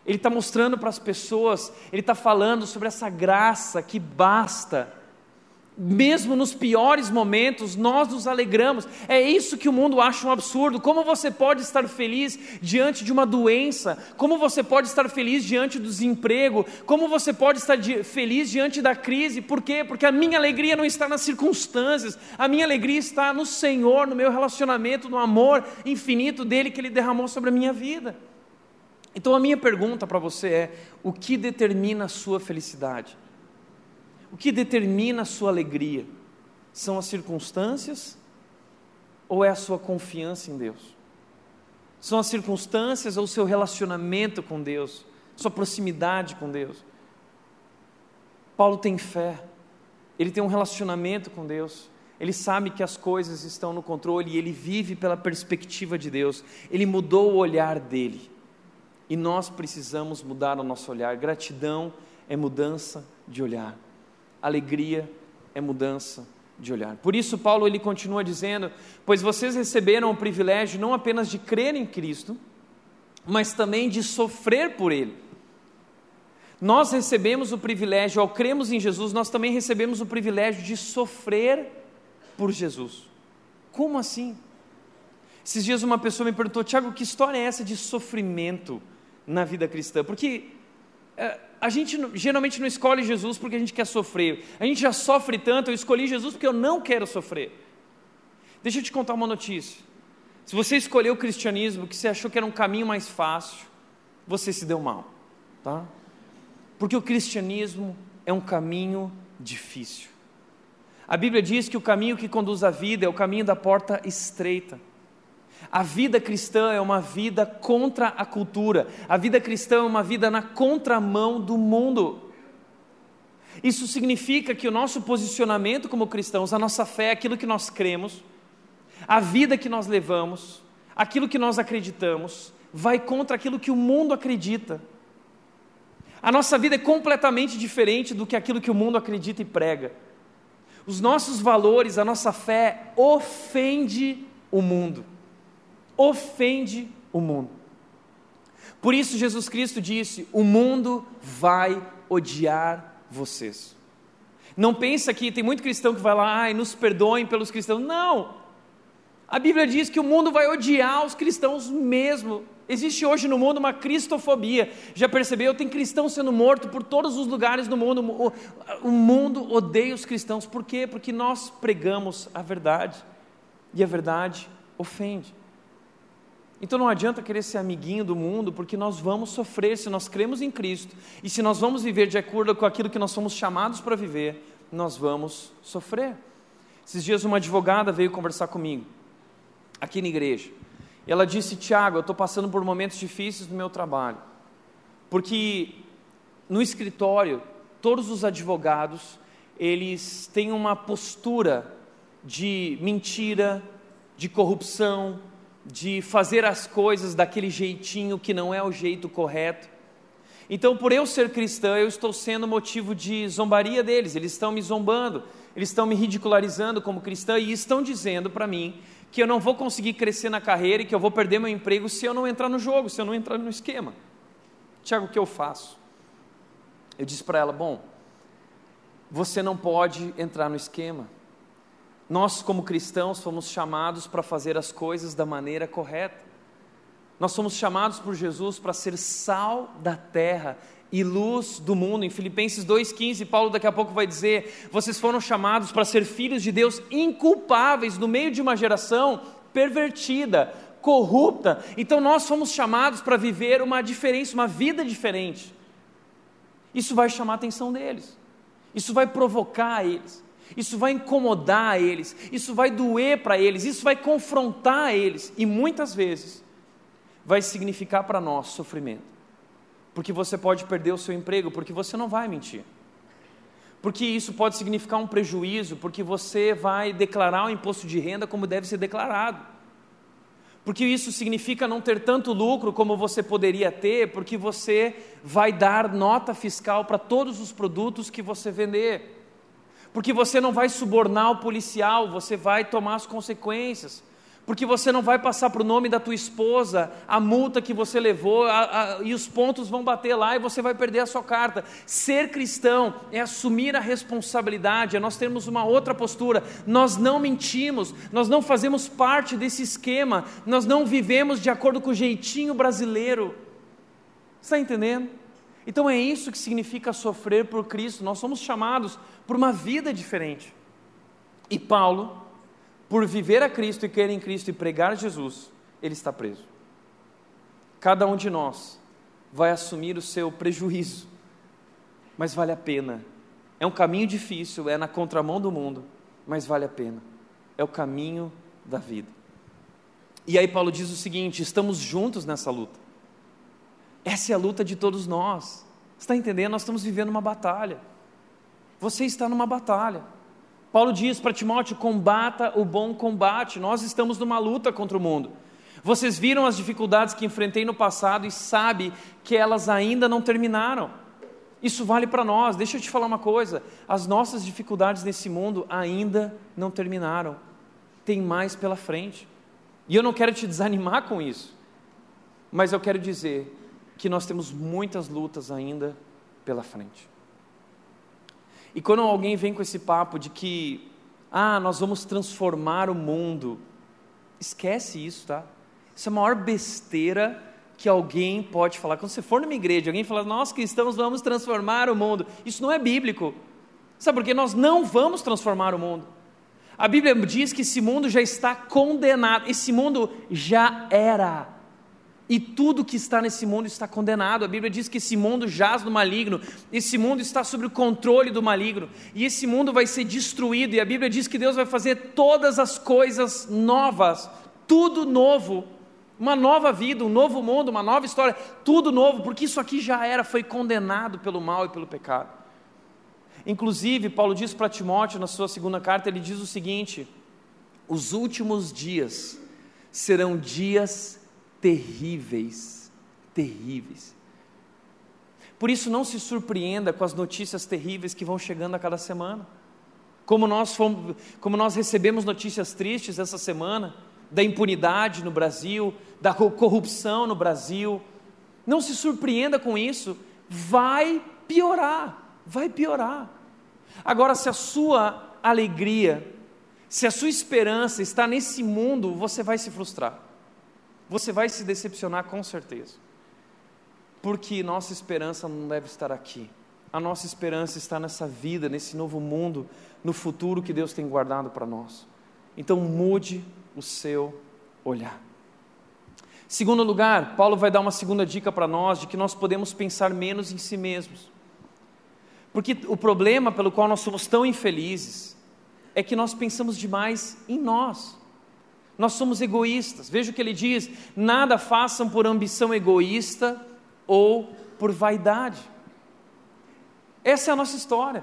Ele está mostrando para as pessoas, ele está falando sobre essa graça que basta mesmo nos piores momentos, nós nos alegramos. É isso que o mundo acha um absurdo. Como você pode estar feliz diante de uma doença? Como você pode estar feliz diante do desemprego? Como você pode estar feliz diante da crise? Por quê? Porque a minha alegria não está nas circunstâncias, a minha alegria está no Senhor, no meu relacionamento, no amor infinito dele que ele derramou sobre a minha vida. Então a minha pergunta para você é: o que determina a sua felicidade? O que determina a sua alegria? São as circunstâncias ou é a sua confiança em Deus? São as circunstâncias ou o seu relacionamento com Deus, sua proximidade com Deus? Paulo tem fé, ele tem um relacionamento com Deus, ele sabe que as coisas estão no controle e ele vive pela perspectiva de Deus, ele mudou o olhar dele. E nós precisamos mudar o nosso olhar. Gratidão é mudança de olhar alegria é mudança de olhar. Por isso Paulo ele continua dizendo: "Pois vocês receberam o privilégio não apenas de crer em Cristo, mas também de sofrer por ele. Nós recebemos o privilégio ao cremos em Jesus, nós também recebemos o privilégio de sofrer por Jesus. Como assim? Esses dias uma pessoa me perguntou, Tiago, que história é essa de sofrimento na vida cristã? Porque é, a gente geralmente não escolhe Jesus porque a gente quer sofrer. A gente já sofre tanto, eu escolhi Jesus porque eu não quero sofrer. Deixa eu te contar uma notícia. Se você escolheu o cristianismo porque você achou que era um caminho mais fácil, você se deu mal, tá? Porque o cristianismo é um caminho difícil. A Bíblia diz que o caminho que conduz à vida é o caminho da porta estreita. A vida cristã é uma vida contra a cultura. A vida cristã é uma vida na contramão do mundo. Isso significa que o nosso posicionamento como cristãos, a nossa fé, aquilo que nós cremos, a vida que nós levamos, aquilo que nós acreditamos, vai contra aquilo que o mundo acredita. A nossa vida é completamente diferente do que aquilo que o mundo acredita e prega. Os nossos valores, a nossa fé ofende o mundo ofende o mundo. Por isso, Jesus Cristo disse: O mundo vai odiar vocês. Não pensa que tem muito cristão que vai lá, ai, nos perdoem pelos cristãos. Não! A Bíblia diz que o mundo vai odiar os cristãos mesmo. Existe hoje no mundo uma cristofobia. Já percebeu? Tem cristão sendo morto por todos os lugares do mundo. O mundo odeia os cristãos. Por quê? Porque nós pregamos a verdade. E a verdade ofende. Então não adianta querer ser amiguinho do mundo, porque nós vamos sofrer se nós cremos em Cristo. E se nós vamos viver de acordo com aquilo que nós somos chamados para viver, nós vamos sofrer. Esses dias uma advogada veio conversar comigo, aqui na igreja. Ela disse: Tiago, eu estou passando por momentos difíceis no meu trabalho. Porque no escritório, todos os advogados, eles têm uma postura de mentira, de corrupção, de fazer as coisas daquele jeitinho que não é o jeito correto. Então, por eu ser cristã, eu estou sendo motivo de zombaria deles, eles estão me zombando, eles estão me ridicularizando como cristã e estão dizendo para mim que eu não vou conseguir crescer na carreira e que eu vou perder meu emprego se eu não entrar no jogo, se eu não entrar no esquema. Tiago, o que eu faço? Eu disse para ela: Bom, você não pode entrar no esquema nós, como cristãos, fomos chamados para fazer as coisas da maneira correta. Nós somos chamados por Jesus para ser sal da terra e luz do mundo. Em Filipenses 2,15, Paulo daqui a pouco vai dizer: vocês foram chamados para ser filhos de Deus inculpáveis no meio de uma geração pervertida, corrupta. Então nós fomos chamados para viver uma diferença, uma vida diferente. Isso vai chamar a atenção deles, isso vai provocar eles isso vai incomodar eles, isso vai doer para eles, isso vai confrontar eles e muitas vezes vai significar para nós sofrimento. Porque você pode perder o seu emprego, porque você não vai mentir. Porque isso pode significar um prejuízo, porque você vai declarar o imposto de renda como deve ser declarado. porque isso significa não ter tanto lucro como você poderia ter, porque você vai dar nota fiscal para todos os produtos que você vender. Porque você não vai subornar o policial, você vai tomar as consequências porque você não vai passar para o nome da tua esposa a multa que você levou a, a, e os pontos vão bater lá e você vai perder a sua carta. Ser cristão é assumir a responsabilidade, é nós termos uma outra postura. Nós não mentimos, nós não fazemos parte desse esquema, nós não vivemos de acordo com o jeitinho brasileiro. Está entendendo? Então é isso que significa sofrer por Cristo. Nós somos chamados por uma vida diferente. E Paulo por viver a Cristo e crer em Cristo e pregar Jesus, ele está preso. Cada um de nós vai assumir o seu prejuízo, mas vale a pena. É um caminho difícil, é na contramão do mundo, mas vale a pena. É o caminho da vida. E aí Paulo diz o seguinte: estamos juntos nessa luta. Essa é a luta de todos nós. Está entendendo? Nós estamos vivendo uma batalha. Você está numa batalha. Paulo diz para Timóteo: combata o bom combate. Nós estamos numa luta contra o mundo. Vocês viram as dificuldades que enfrentei no passado e sabe que elas ainda não terminaram. Isso vale para nós. Deixa eu te falar uma coisa: as nossas dificuldades nesse mundo ainda não terminaram. Tem mais pela frente. E eu não quero te desanimar com isso, mas eu quero dizer que nós temos muitas lutas ainda pela frente. E quando alguém vem com esse papo de que, ah, nós vamos transformar o mundo, esquece isso, tá? Isso é a maior besteira que alguém pode falar. Quando você for numa igreja, alguém fala, nós cristãos vamos transformar o mundo. Isso não é bíblico. Sabe por quê? Nós não vamos transformar o mundo. A Bíblia diz que esse mundo já está condenado, esse mundo já era e tudo que está nesse mundo está condenado. A Bíblia diz que esse mundo jaz no maligno, esse mundo está sob o controle do maligno, e esse mundo vai ser destruído. E a Bíblia diz que Deus vai fazer todas as coisas novas, tudo novo, uma nova vida, um novo mundo, uma nova história, tudo novo, porque isso aqui já era, foi condenado pelo mal e pelo pecado. Inclusive, Paulo diz para Timóteo na sua segunda carta, ele diz o seguinte: os últimos dias serão dias terríveis, terríveis. Por isso, não se surpreenda com as notícias terríveis que vão chegando a cada semana. Como nós, fomos, como nós recebemos notícias tristes essa semana, da impunidade no Brasil, da corrupção no Brasil. Não se surpreenda com isso, vai piorar, vai piorar. Agora, se a sua alegria, se a sua esperança está nesse mundo, você vai se frustrar você vai se decepcionar com certeza. Porque nossa esperança não deve estar aqui. A nossa esperança está nessa vida, nesse novo mundo, no futuro que Deus tem guardado para nós. Então mude o seu olhar. Segundo lugar, Paulo vai dar uma segunda dica para nós de que nós podemos pensar menos em si mesmos. Porque o problema pelo qual nós somos tão infelizes é que nós pensamos demais em nós. Nós somos egoístas. Veja o que ele diz: nada façam por ambição egoísta ou por vaidade. Essa é a nossa história.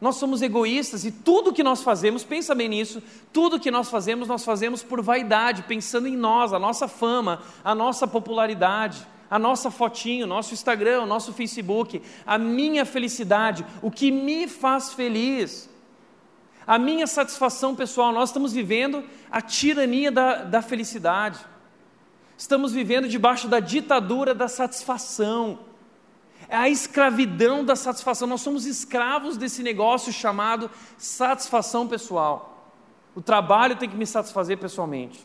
Nós somos egoístas e tudo que nós fazemos, pensa bem nisso, tudo que nós fazemos, nós fazemos por vaidade, pensando em nós, a nossa fama, a nossa popularidade, a nossa fotinho, nosso Instagram, o nosso Facebook, a minha felicidade, o que me faz feliz a minha satisfação pessoal. Nós estamos vivendo a tirania da, da felicidade, estamos vivendo debaixo da ditadura da satisfação, é a escravidão da satisfação. Nós somos escravos desse negócio chamado satisfação pessoal. O trabalho tem que me satisfazer pessoalmente.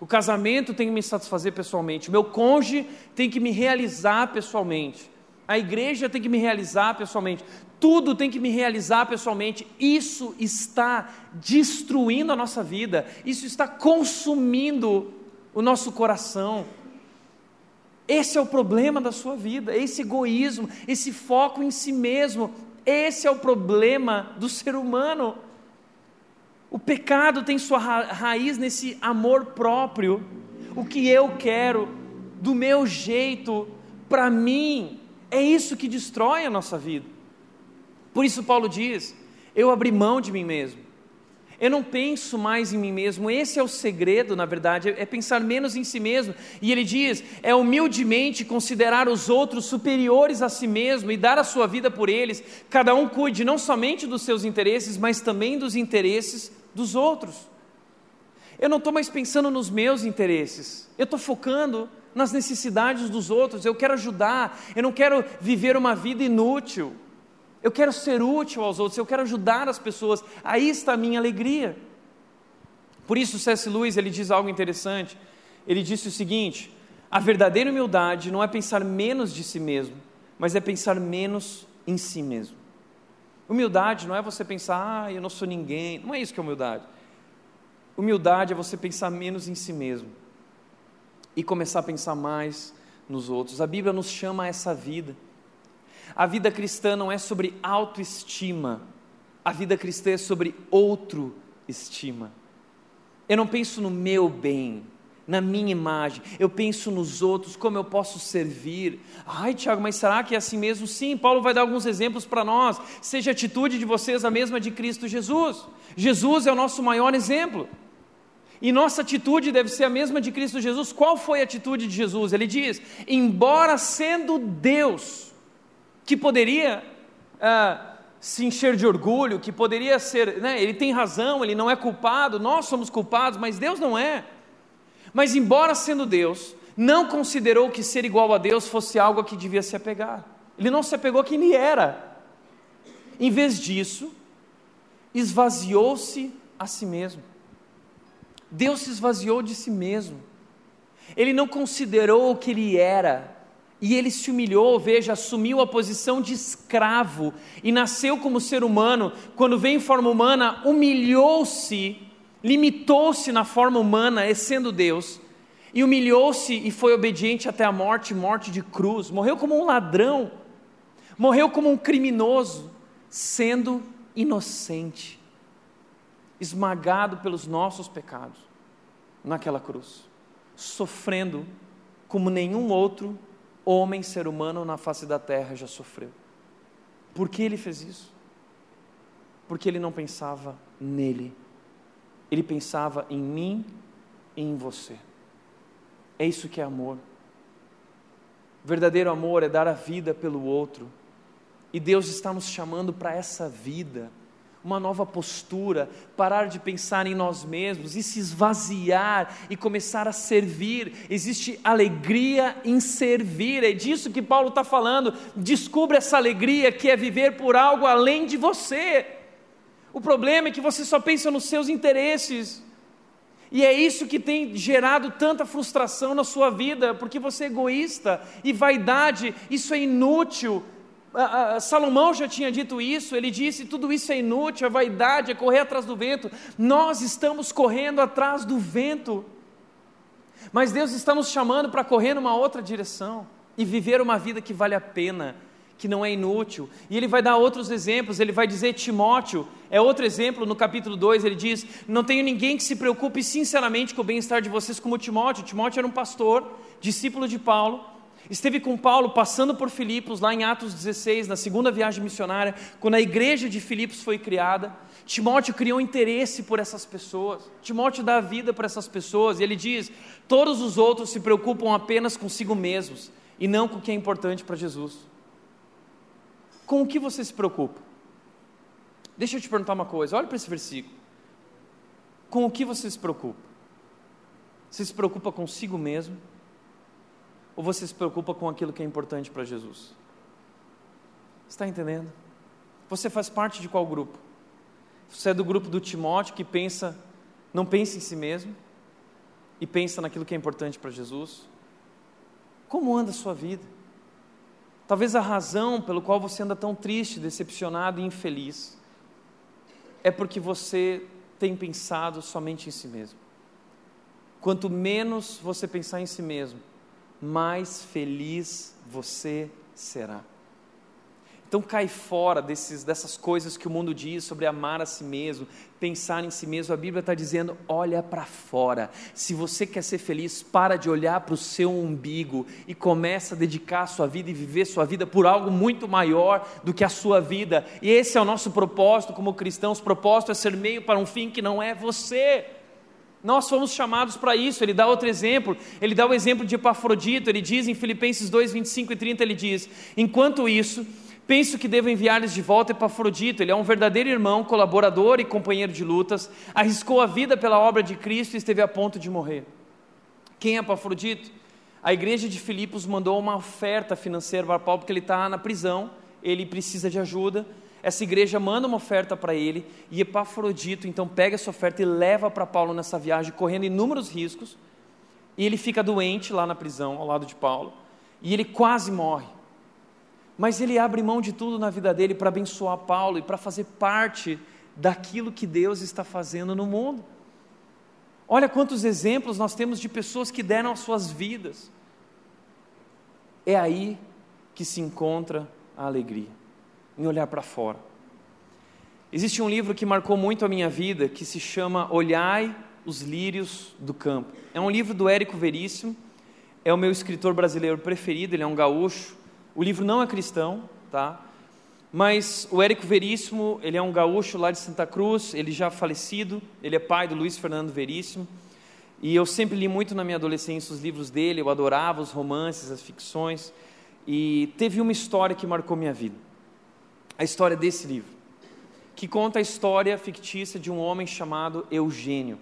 O casamento tem que me satisfazer pessoalmente. O meu cônjuge tem que me realizar pessoalmente. A igreja tem que me realizar pessoalmente. Tudo tem que me realizar pessoalmente. Isso está destruindo a nossa vida. Isso está consumindo o nosso coração. Esse é o problema da sua vida, esse egoísmo, esse foco em si mesmo. Esse é o problema do ser humano. O pecado tem sua ra raiz nesse amor próprio, o que eu quero, do meu jeito, para mim. É isso que destrói a nossa vida. Por isso, Paulo diz: Eu abri mão de mim mesmo. Eu não penso mais em mim mesmo. Esse é o segredo, na verdade, é pensar menos em si mesmo. E ele diz: é humildemente considerar os outros superiores a si mesmo e dar a sua vida por eles. Cada um cuide não somente dos seus interesses, mas também dos interesses dos outros. Eu não estou mais pensando nos meus interesses. Eu estou focando nas necessidades dos outros. Eu quero ajudar. Eu não quero viver uma vida inútil. Eu quero ser útil aos outros, eu quero ajudar as pessoas. Aí está a minha alegria. Por isso, C.S. Lewis ele diz algo interessante. Ele disse o seguinte: a verdadeira humildade não é pensar menos de si mesmo, mas é pensar menos em si mesmo. Humildade não é você pensar, ah, eu não sou ninguém. Não é isso que é humildade. Humildade é você pensar menos em si mesmo e começar a pensar mais nos outros. A Bíblia nos chama a essa vida. A vida cristã não é sobre autoestima, a vida cristã é sobre outro estima. Eu não penso no meu bem, na minha imagem, eu penso nos outros, como eu posso servir. Ai, Tiago, mas será que é assim mesmo? Sim, Paulo vai dar alguns exemplos para nós. Seja a atitude de vocês a mesma de Cristo Jesus. Jesus é o nosso maior exemplo. E nossa atitude deve ser a mesma de Cristo Jesus. Qual foi a atitude de Jesus? Ele diz: embora sendo Deus, que poderia ah, se encher de orgulho, que poderia ser, né, ele tem razão, ele não é culpado, nós somos culpados, mas Deus não é. Mas, embora sendo Deus, não considerou que ser igual a Deus fosse algo a que devia se apegar. Ele não se apegou a quem ele era. Em vez disso, esvaziou-se a si mesmo. Deus se esvaziou de si mesmo. Ele não considerou o que ele era, e ele se humilhou, veja, assumiu a posição de escravo e nasceu como ser humano. Quando veio em forma humana, humilhou-se, limitou-se na forma humana, sendo Deus, e humilhou-se e foi obediente até a morte morte de cruz. Morreu como um ladrão, morreu como um criminoso, sendo inocente, esmagado pelos nossos pecados naquela cruz, sofrendo como nenhum outro homem, ser humano na face da terra já sofreu. Por que ele fez isso? Porque ele não pensava nele, ele pensava em mim e em você. É isso que é amor. Verdadeiro amor é dar a vida pelo outro, e Deus está nos chamando para essa vida uma nova postura, parar de pensar em nós mesmos e se esvaziar e começar a servir. Existe alegria em servir, é disso que Paulo está falando. Descubra essa alegria que é viver por algo além de você. O problema é que você só pensa nos seus interesses. E é isso que tem gerado tanta frustração na sua vida, porque você é egoísta e vaidade, isso é inútil, Salomão já tinha dito isso, ele disse: tudo isso é inútil, a vaidade, é correr atrás do vento. Nós estamos correndo atrás do vento, mas Deus está nos chamando para correr numa outra direção e viver uma vida que vale a pena, que não é inútil. E ele vai dar outros exemplos, ele vai dizer: Timóteo, é outro exemplo, no capítulo 2, ele diz: Não tenho ninguém que se preocupe sinceramente com o bem-estar de vocês como Timóteo. Timóteo era um pastor, discípulo de Paulo Esteve com Paulo passando por Filipos, lá em Atos 16, na segunda viagem missionária, quando a igreja de Filipos foi criada. Timóteo criou interesse por essas pessoas. Timóteo dá vida para essas pessoas e ele diz: todos os outros se preocupam apenas consigo mesmos e não com o que é importante para Jesus. Com o que você se preocupa? Deixa eu te perguntar uma coisa, olha para esse versículo. Com o que você se preocupa? Você se preocupa consigo mesmo? Ou você se preocupa com aquilo que é importante para Jesus? Está entendendo? Você faz parte de qual grupo? Você é do grupo do Timóteo que pensa, não pensa em si mesmo e pensa naquilo que é importante para Jesus? Como anda a sua vida? Talvez a razão pelo qual você anda tão triste, decepcionado e infeliz é porque você tem pensado somente em si mesmo. Quanto menos você pensar em si mesmo, mais feliz você será. Então cai fora desses, dessas coisas que o mundo diz sobre amar a si mesmo, pensar em si mesmo. A Bíblia está dizendo: olha para fora. Se você quer ser feliz, para de olhar para o seu umbigo e começa a dedicar a sua vida e viver sua vida por algo muito maior do que a sua vida. E esse é o nosso propósito como cristãos. O propósito é ser meio para um fim que não é você. Nós fomos chamados para isso. Ele dá outro exemplo. Ele dá o exemplo de Epafrodito. Ele diz em Filipenses 2, 25 e 30: ele diz: Enquanto isso Penso que devo enviar-lhes de volta Epafrodito. Ele é um verdadeiro irmão, colaborador e companheiro de lutas. Arriscou a vida pela obra de Cristo e esteve a ponto de morrer. Quem é Epafrodito? A igreja de Filipos mandou uma oferta financeira para Paulo porque ele está na prisão, ele precisa de ajuda. Essa igreja manda uma oferta para ele e Epafrodito então pega essa oferta e leva para Paulo nessa viagem, correndo inúmeros riscos. E ele fica doente lá na prisão, ao lado de Paulo, e ele quase morre. Mas ele abre mão de tudo na vida dele para abençoar Paulo e para fazer parte daquilo que Deus está fazendo no mundo. Olha quantos exemplos nós temos de pessoas que deram as suas vidas. É aí que se encontra a alegria, em olhar para fora. Existe um livro que marcou muito a minha vida que se chama Olhai os Lírios do Campo. É um livro do Érico Veríssimo, é o meu escritor brasileiro preferido, ele é um gaúcho, o livro não é cristão, tá? Mas o Érico Veríssimo, ele é um gaúcho lá de Santa Cruz, ele já falecido, ele é pai do Luiz Fernando Veríssimo. E eu sempre li muito na minha adolescência os livros dele, eu adorava os romances, as ficções. E teve uma história que marcou minha vida. A história desse livro, que conta a história fictícia de um homem chamado Eugênio.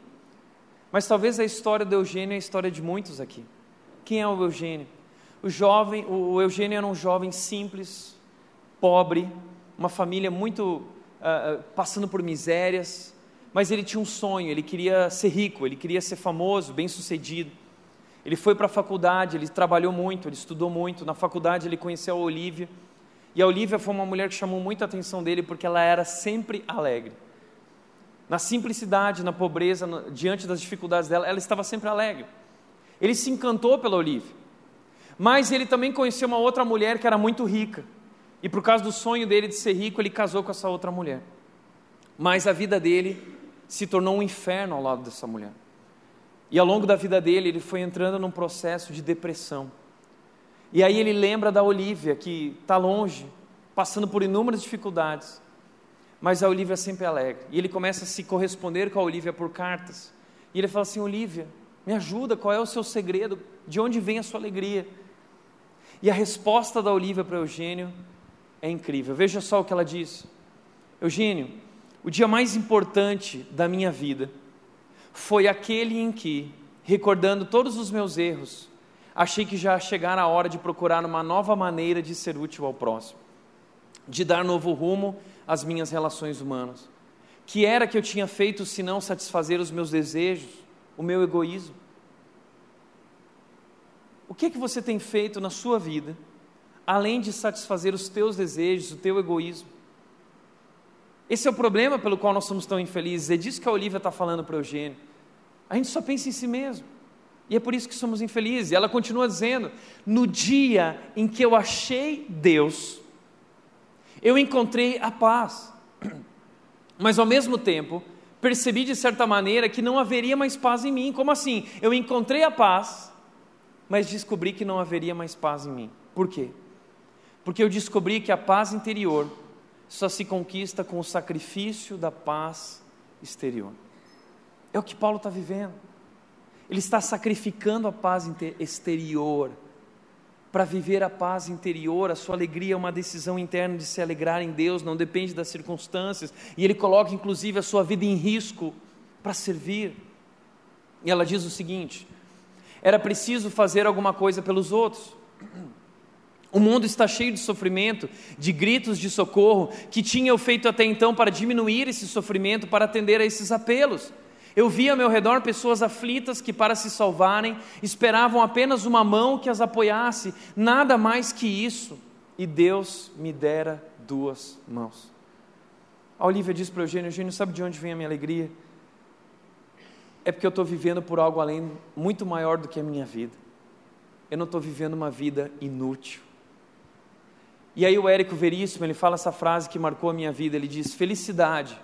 Mas talvez a história do Eugênio é a história de muitos aqui. Quem é o Eugênio? O jovem, o Eugênio era um jovem simples, pobre, uma família muito uh, passando por misérias, mas ele tinha um sonho, ele queria ser rico, ele queria ser famoso, bem-sucedido. Ele foi para a faculdade, ele trabalhou muito, ele estudou muito. Na faculdade ele conheceu a Olivia, e a Olivia foi uma mulher que chamou muita atenção dele porque ela era sempre alegre. Na simplicidade, na pobreza, no, diante das dificuldades dela, ela estava sempre alegre. Ele se encantou pela Olivia. Mas ele também conheceu uma outra mulher que era muito rica. E por causa do sonho dele de ser rico, ele casou com essa outra mulher. Mas a vida dele se tornou um inferno ao lado dessa mulher. E ao longo da vida dele, ele foi entrando num processo de depressão. E aí ele lembra da Olivia, que está longe, passando por inúmeras dificuldades. Mas a Olivia é sempre alegre. E ele começa a se corresponder com a Olivia por cartas. E ele fala assim: Olivia, me ajuda, qual é o seu segredo? De onde vem a sua alegria? E a resposta da Olivia para Eugênio é incrível. Veja só o que ela diz: Eugênio, o dia mais importante da minha vida foi aquele em que, recordando todos os meus erros, achei que já chegara a hora de procurar uma nova maneira de ser útil ao próximo, de dar novo rumo às minhas relações humanas. Que era que eu tinha feito se não satisfazer os meus desejos, o meu egoísmo? O que é que você tem feito na sua vida, além de satisfazer os teus desejos, o teu egoísmo? Esse é o problema pelo qual nós somos tão infelizes. É disso que a Olivia está falando para o Eugênio. A gente só pensa em si mesmo. E é por isso que somos infelizes. E ela continua dizendo: no dia em que eu achei Deus, eu encontrei a paz. *clears throat* Mas ao mesmo tempo, percebi de certa maneira que não haveria mais paz em mim. Como assim? Eu encontrei a paz, mas descobri que não haveria mais paz em mim. Por quê? Porque eu descobri que a paz interior só se conquista com o sacrifício da paz exterior. É o que Paulo está vivendo. Ele está sacrificando a paz exterior para viver a paz interior. A sua alegria é uma decisão interna de se alegrar em Deus, não depende das circunstâncias. E ele coloca inclusive a sua vida em risco para servir. E ela diz o seguinte: era preciso fazer alguma coisa pelos outros. O mundo está cheio de sofrimento, de gritos de socorro, que tinham feito até então para diminuir esse sofrimento, para atender a esses apelos. Eu vi ao meu redor pessoas aflitas que, para se salvarem, esperavam apenas uma mão que as apoiasse, nada mais que isso, e Deus me dera duas mãos. A Olivia diz para o Eugênio: Eugênio, sabe de onde vem a minha alegria? é porque eu estou vivendo por algo além, muito maior do que a minha vida. Eu não estou vivendo uma vida inútil. E aí o Érico Veríssimo, ele fala essa frase que marcou a minha vida, ele diz: "Felicidade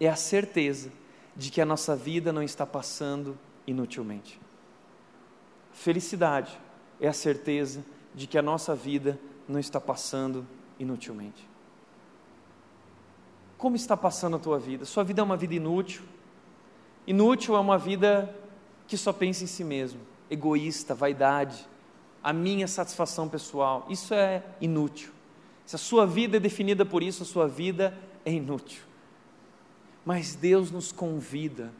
é a certeza de que a nossa vida não está passando inutilmente". Felicidade é a certeza de que a nossa vida não está passando inutilmente. Como está passando a tua vida? Sua vida é uma vida inútil? Inútil é uma vida que só pensa em si mesmo, egoísta, vaidade, a minha satisfação pessoal. Isso é inútil. Se a sua vida é definida por isso, a sua vida é inútil. Mas Deus nos convida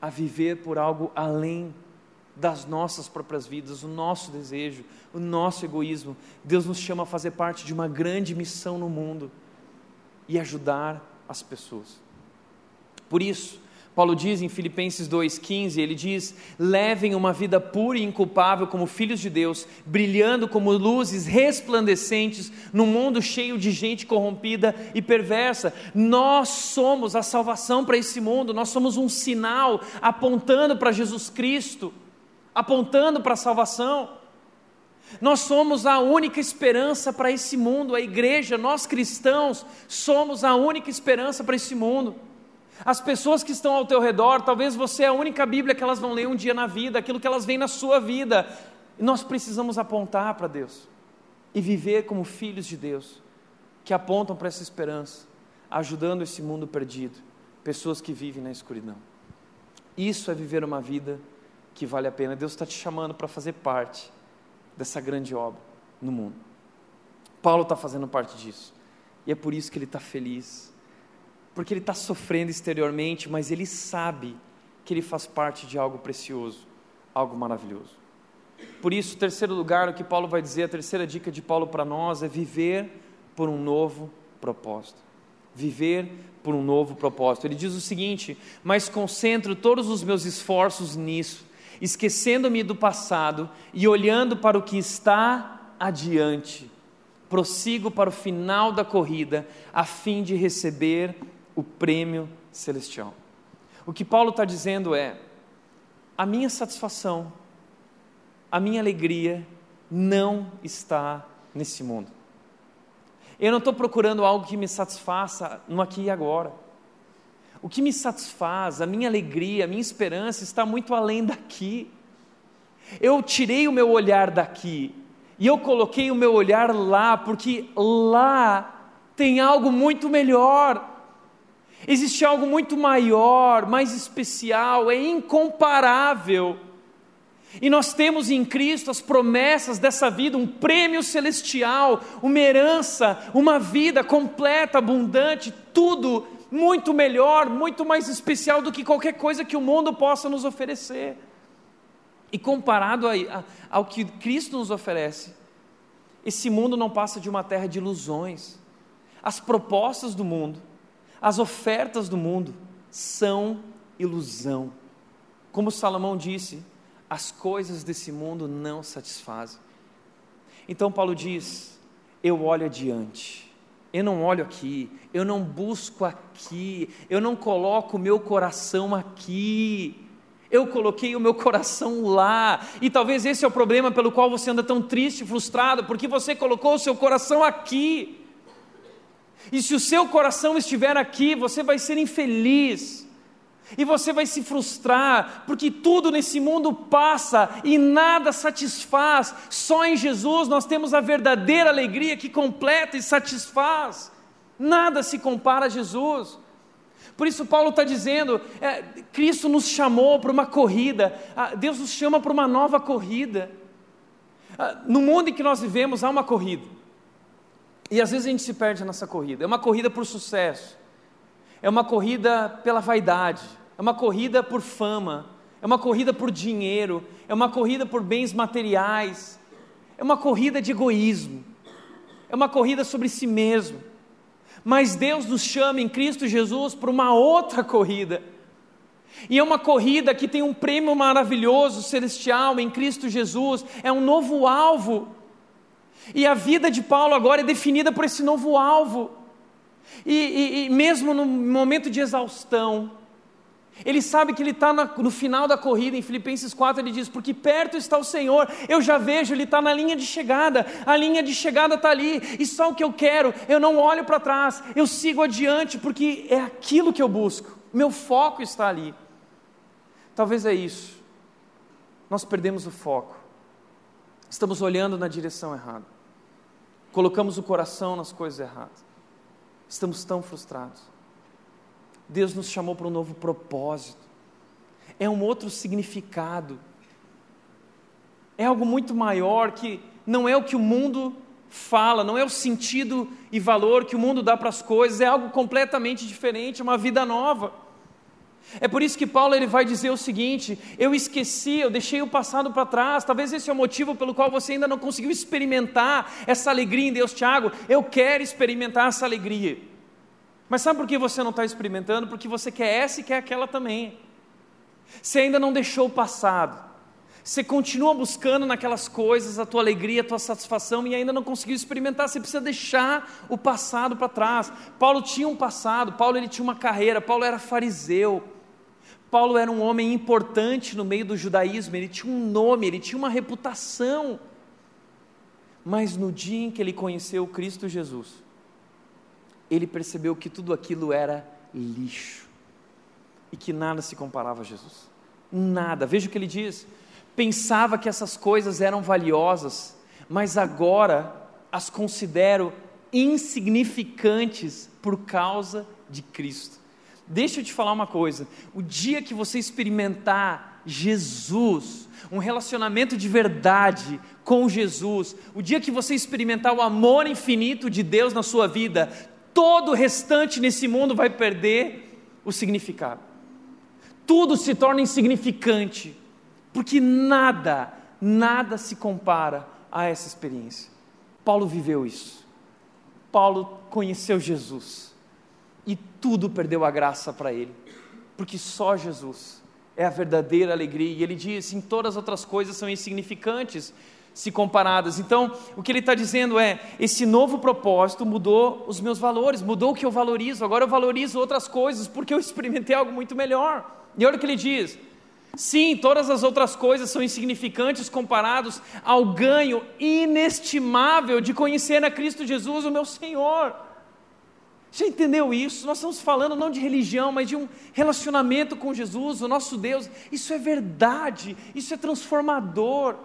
a viver por algo além das nossas próprias vidas, o nosso desejo, o nosso egoísmo. Deus nos chama a fazer parte de uma grande missão no mundo e ajudar as pessoas. Por isso, Paulo diz em Filipenses 2,15: ele diz: levem uma vida pura e inculpável como filhos de Deus, brilhando como luzes resplandecentes num mundo cheio de gente corrompida e perversa. Nós somos a salvação para esse mundo, nós somos um sinal apontando para Jesus Cristo, apontando para a salvação. Nós somos a única esperança para esse mundo, a igreja, nós cristãos, somos a única esperança para esse mundo. As pessoas que estão ao teu redor, talvez você é a única Bíblia que elas vão ler um dia na vida, aquilo que elas veem na sua vida. Nós precisamos apontar para Deus e viver como filhos de Deus, que apontam para essa esperança, ajudando esse mundo perdido, pessoas que vivem na escuridão. Isso é viver uma vida que vale a pena. Deus está te chamando para fazer parte dessa grande obra no mundo. Paulo está fazendo parte disso. E é por isso que ele está feliz. Porque ele está sofrendo exteriormente, mas ele sabe que ele faz parte de algo precioso, algo maravilhoso. Por isso, terceiro lugar, o que Paulo vai dizer, a terceira dica de Paulo para nós é viver por um novo propósito. Viver por um novo propósito. Ele diz o seguinte: Mas concentro todos os meus esforços nisso esquecendo-me do passado e olhando para o que está adiante, prossigo para o final da corrida, a fim de receber o prêmio celestial. O que Paulo está dizendo é: a minha satisfação, a minha alegria não está nesse mundo. Eu não estou procurando algo que me satisfaça no aqui e agora. O que me satisfaz, a minha alegria, a minha esperança está muito além daqui. Eu tirei o meu olhar daqui e eu coloquei o meu olhar lá, porque lá tem algo muito melhor. Existe algo muito maior, mais especial, é incomparável. E nós temos em Cristo as promessas dessa vida, um prêmio celestial, uma herança, uma vida completa, abundante, tudo muito melhor, muito mais especial do que qualquer coisa que o mundo possa nos oferecer. E comparado a, a, ao que Cristo nos oferece, esse mundo não passa de uma terra de ilusões. As propostas do mundo, as ofertas do mundo são ilusão. Como Salomão disse, as coisas desse mundo não satisfazem. Então Paulo diz: Eu olho adiante eu não olho aqui, eu não busco aqui, eu não coloco o meu coração aqui. Eu coloquei o meu coração lá, e talvez esse é o problema pelo qual você anda tão triste, frustrado, porque você colocou o seu coração aqui. E se o seu coração estiver aqui, você vai ser infeliz. E você vai se frustrar, porque tudo nesse mundo passa e nada satisfaz. Só em Jesus nós temos a verdadeira alegria que completa e satisfaz. Nada se compara a Jesus. Por isso, Paulo está dizendo: é, Cristo nos chamou para uma corrida, ah, Deus nos chama para uma nova corrida. Ah, no mundo em que nós vivemos, há uma corrida, e às vezes a gente se perde nessa corrida. É uma corrida por sucesso, é uma corrida pela vaidade, é uma corrida por fama, é uma corrida por dinheiro, é uma corrida por bens materiais, é uma corrida de egoísmo, é uma corrida sobre si mesmo. Mas Deus nos chama em Cristo Jesus para uma outra corrida. E é uma corrida que tem um prêmio maravilhoso, celestial, em Cristo Jesus, é um novo alvo. E a vida de Paulo agora é definida por esse novo alvo. E, e, e mesmo no momento de exaustão, Ele sabe que ele está no final da corrida, em Filipenses 4 ele diz: Porque perto está o Senhor, eu já vejo, ele está na linha de chegada, a linha de chegada está ali, e só o que eu quero, eu não olho para trás, eu sigo adiante, porque é aquilo que eu busco, meu foco está ali. Talvez é isso, nós perdemos o foco, estamos olhando na direção errada, colocamos o coração nas coisas erradas, estamos tão frustrados. Deus nos chamou para um novo propósito, é um outro significado, é algo muito maior que não é o que o mundo fala, não é o sentido e valor que o mundo dá para as coisas, é algo completamente diferente, uma vida nova. É por isso que Paulo ele vai dizer o seguinte: eu esqueci, eu deixei o passado para trás. Talvez esse é o motivo pelo qual você ainda não conseguiu experimentar essa alegria em Deus, Tiago. Eu quero experimentar essa alegria. Mas sabe por que você não está experimentando? Porque você quer essa e quer aquela também. Você ainda não deixou o passado. Você continua buscando naquelas coisas a tua alegria, a tua satisfação e ainda não conseguiu experimentar. Você precisa deixar o passado para trás. Paulo tinha um passado, Paulo ele tinha uma carreira, Paulo era fariseu. Paulo era um homem importante no meio do judaísmo, ele tinha um nome, ele tinha uma reputação. Mas no dia em que ele conheceu Cristo Jesus, ele percebeu que tudo aquilo era lixo e que nada se comparava a Jesus. Nada. Veja o que ele diz. Pensava que essas coisas eram valiosas, mas agora as considero insignificantes por causa de Cristo. Deixa eu te falar uma coisa: o dia que você experimentar Jesus, um relacionamento de verdade com Jesus, o dia que você experimentar o amor infinito de Deus na sua vida, todo o restante nesse mundo vai perder o significado. Tudo se torna insignificante, porque nada, nada se compara a essa experiência. Paulo viveu isso. Paulo conheceu Jesus e tudo perdeu a graça para ele, porque só Jesus é a verdadeira alegria. E ele diz: em todas as outras coisas são insignificantes, se comparadas. Então, o que ele está dizendo é: esse novo propósito mudou os meus valores, mudou o que eu valorizo. Agora eu valorizo outras coisas porque eu experimentei algo muito melhor. E olha o que ele diz: sim, todas as outras coisas são insignificantes comparados ao ganho inestimável de conhecer a Cristo Jesus, o meu Senhor. Já entendeu isso? Nós estamos falando não de religião, mas de um relacionamento com Jesus, o nosso Deus. Isso é verdade, isso é transformador.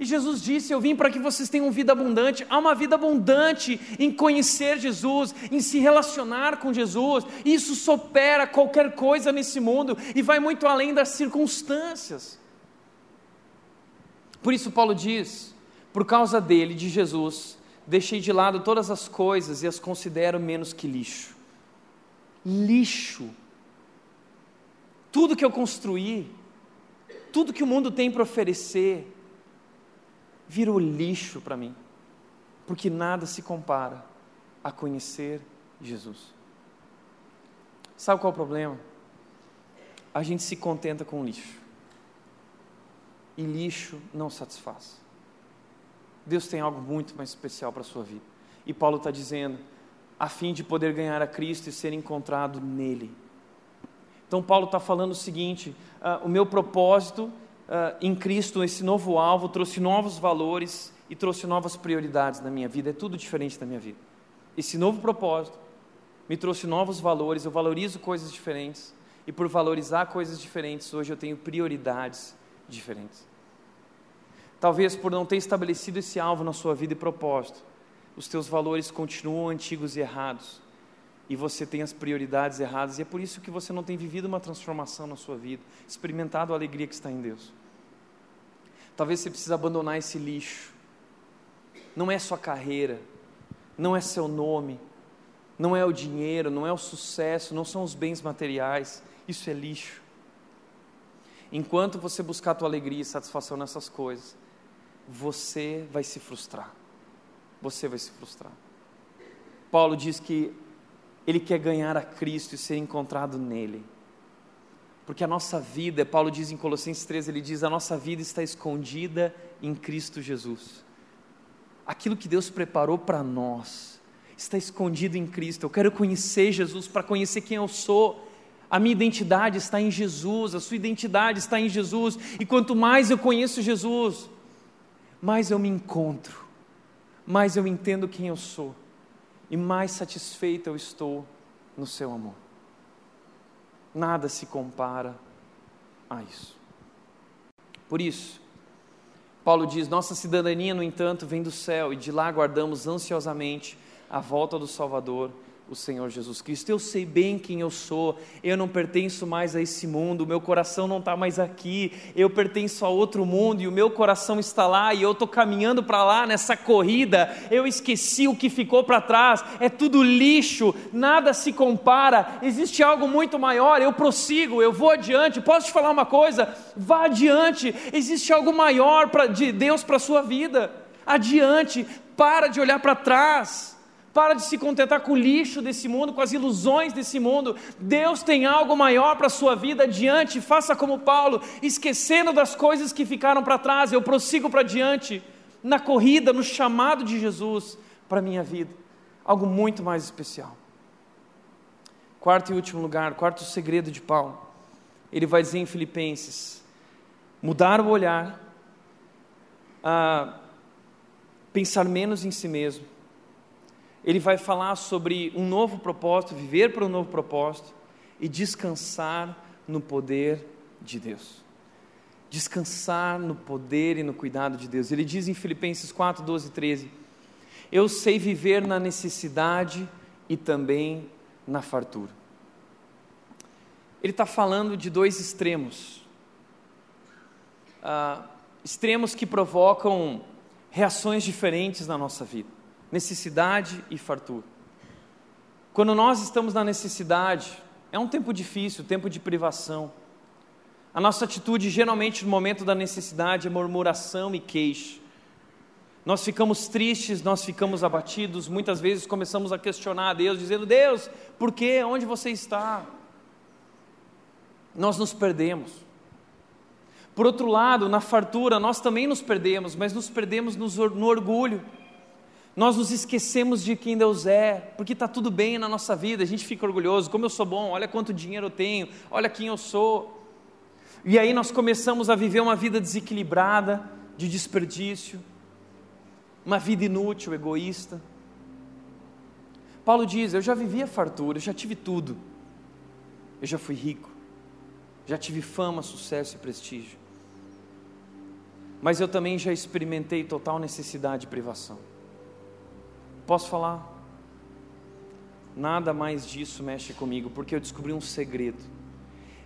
E Jesus disse: Eu vim para que vocês tenham vida abundante. Há uma vida abundante em conhecer Jesus, em se relacionar com Jesus. Isso supera qualquer coisa nesse mundo e vai muito além das circunstâncias. Por isso, Paulo diz: Por causa dele, de Jesus, deixei de lado todas as coisas e as considero menos que lixo. Lixo. Tudo que eu construí, tudo que o mundo tem para oferecer, virou lixo para mim, porque nada se compara a conhecer Jesus. Sabe qual é o problema? A gente se contenta com lixo. E lixo não satisfaz. Deus tem algo muito mais especial para a sua vida. E Paulo está dizendo, a fim de poder ganhar a Cristo e ser encontrado nele. Então, Paulo está falando o seguinte: uh, o meu propósito uh, em Cristo, esse novo alvo, trouxe novos valores e trouxe novas prioridades na minha vida. É tudo diferente da minha vida. Esse novo propósito me trouxe novos valores, eu valorizo coisas diferentes. E por valorizar coisas diferentes, hoje eu tenho prioridades diferentes. Talvez por não ter estabelecido esse alvo na sua vida e propósito, os teus valores continuam antigos e errados e você tem as prioridades erradas, e é por isso que você não tem vivido uma transformação na sua vida, experimentado a alegria que está em Deus. Talvez você precise abandonar esse lixo. Não é sua carreira, não é seu nome, não é o dinheiro, não é o sucesso, não são os bens materiais, isso é lixo. Enquanto você buscar a tua alegria e satisfação nessas coisas, você vai se frustrar. Você vai se frustrar. Paulo diz que ele quer ganhar a Cristo e ser encontrado nele. Porque a nossa vida, Paulo diz em Colossenses 13, ele diz: a nossa vida está escondida em Cristo Jesus. Aquilo que Deus preparou para nós está escondido em Cristo. Eu quero conhecer Jesus para conhecer quem eu sou. A minha identidade está em Jesus, a sua identidade está em Jesus, e quanto mais eu conheço Jesus, mais eu me encontro, mais eu entendo quem eu sou, e mais satisfeito eu estou no seu amor. Nada se compara a isso. Por isso, Paulo diz: nossa cidadania, no entanto, vem do céu, e de lá aguardamos ansiosamente a volta do Salvador o Senhor Jesus Cristo. Eu sei bem quem eu sou, eu não pertenço mais a esse mundo, meu coração não está mais aqui, eu pertenço a outro mundo e o meu coração está lá e eu estou caminhando para lá nessa corrida. Eu esqueci o que ficou para trás, é tudo lixo, nada se compara, existe algo muito maior. Eu prossigo, eu vou adiante. Posso te falar uma coisa? Vá adiante, existe algo maior pra, de Deus para a sua vida. Adiante, para de olhar para trás. Para de se contentar com o lixo desse mundo, com as ilusões desse mundo. Deus tem algo maior para a sua vida adiante. Faça como Paulo, esquecendo das coisas que ficaram para trás. Eu prossigo para diante, na corrida, no chamado de Jesus para a minha vida. Algo muito mais especial. Quarto e último lugar, quarto segredo de Paulo. Ele vai dizer em Filipenses: mudar o olhar, a pensar menos em si mesmo ele vai falar sobre um novo propósito, viver para um novo propósito e descansar no poder de Deus. Descansar no poder e no cuidado de Deus. Ele diz em Filipenses 4, 12 e 13: Eu sei viver na necessidade e também na fartura. Ele está falando de dois extremos. Ah, extremos que provocam reações diferentes na nossa vida necessidade e fartura. Quando nós estamos na necessidade, é um tempo difícil, tempo de privação. A nossa atitude, geralmente, no momento da necessidade, é murmuração e queixa. Nós ficamos tristes, nós ficamos abatidos, muitas vezes começamos a questionar a Deus, dizendo: Deus, por quê? Onde você está? Nós nos perdemos. Por outro lado, na fartura, nós também nos perdemos, mas nos perdemos no orgulho nós nos esquecemos de quem Deus é, porque está tudo bem na nossa vida, a gente fica orgulhoso, como eu sou bom, olha quanto dinheiro eu tenho, olha quem eu sou. E aí nós começamos a viver uma vida desequilibrada, de desperdício, uma vida inútil, egoísta. Paulo diz: Eu já vivi a fartura, eu já tive tudo, eu já fui rico, já tive fama, sucesso e prestígio, mas eu também já experimentei total necessidade e privação. Posso falar? Nada mais disso mexe comigo, porque eu descobri um segredo.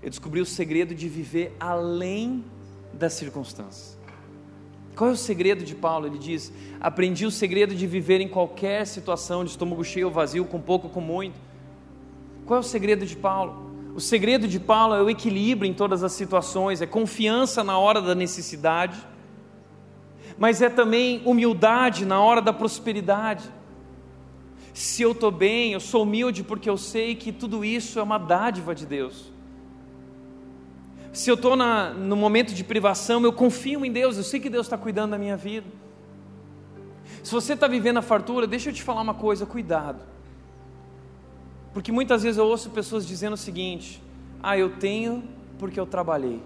Eu descobri o segredo de viver além das circunstâncias. Qual é o segredo de Paulo? Ele diz: Aprendi o segredo de viver em qualquer situação, de estômago cheio ou vazio, com pouco ou com muito. Qual é o segredo de Paulo? O segredo de Paulo é o equilíbrio em todas as situações, é confiança na hora da necessidade, mas é também humildade na hora da prosperidade. Se eu estou bem, eu sou humilde porque eu sei que tudo isso é uma dádiva de Deus. Se eu estou no momento de privação, eu confio em Deus, eu sei que Deus está cuidando da minha vida. Se você está vivendo a fartura, deixa eu te falar uma coisa, cuidado. Porque muitas vezes eu ouço pessoas dizendo o seguinte: ah, eu tenho porque eu trabalhei.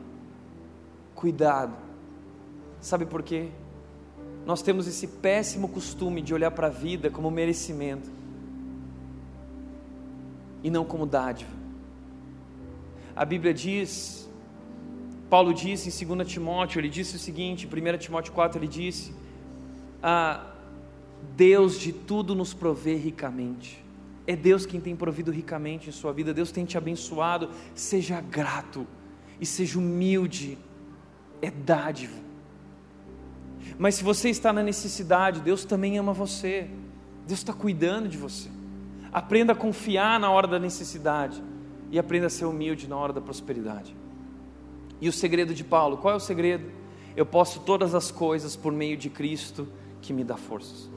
Cuidado. Sabe por quê? Nós temos esse péssimo costume de olhar para a vida como merecimento e não como dádiva. A Bíblia diz, Paulo disse em 2 Timóteo, ele disse o seguinte, em 1 Timóteo 4 ele disse: ah, Deus de tudo nos provê ricamente. É Deus quem tem provido ricamente em sua vida, Deus tem te abençoado. Seja grato e seja humilde, é dádiva. Mas se você está na necessidade, Deus também ama você, Deus está cuidando de você. Aprenda a confiar na hora da necessidade e aprenda a ser humilde na hora da prosperidade. E o segredo de Paulo, qual é o segredo? Eu posso todas as coisas por meio de Cristo que me dá forças.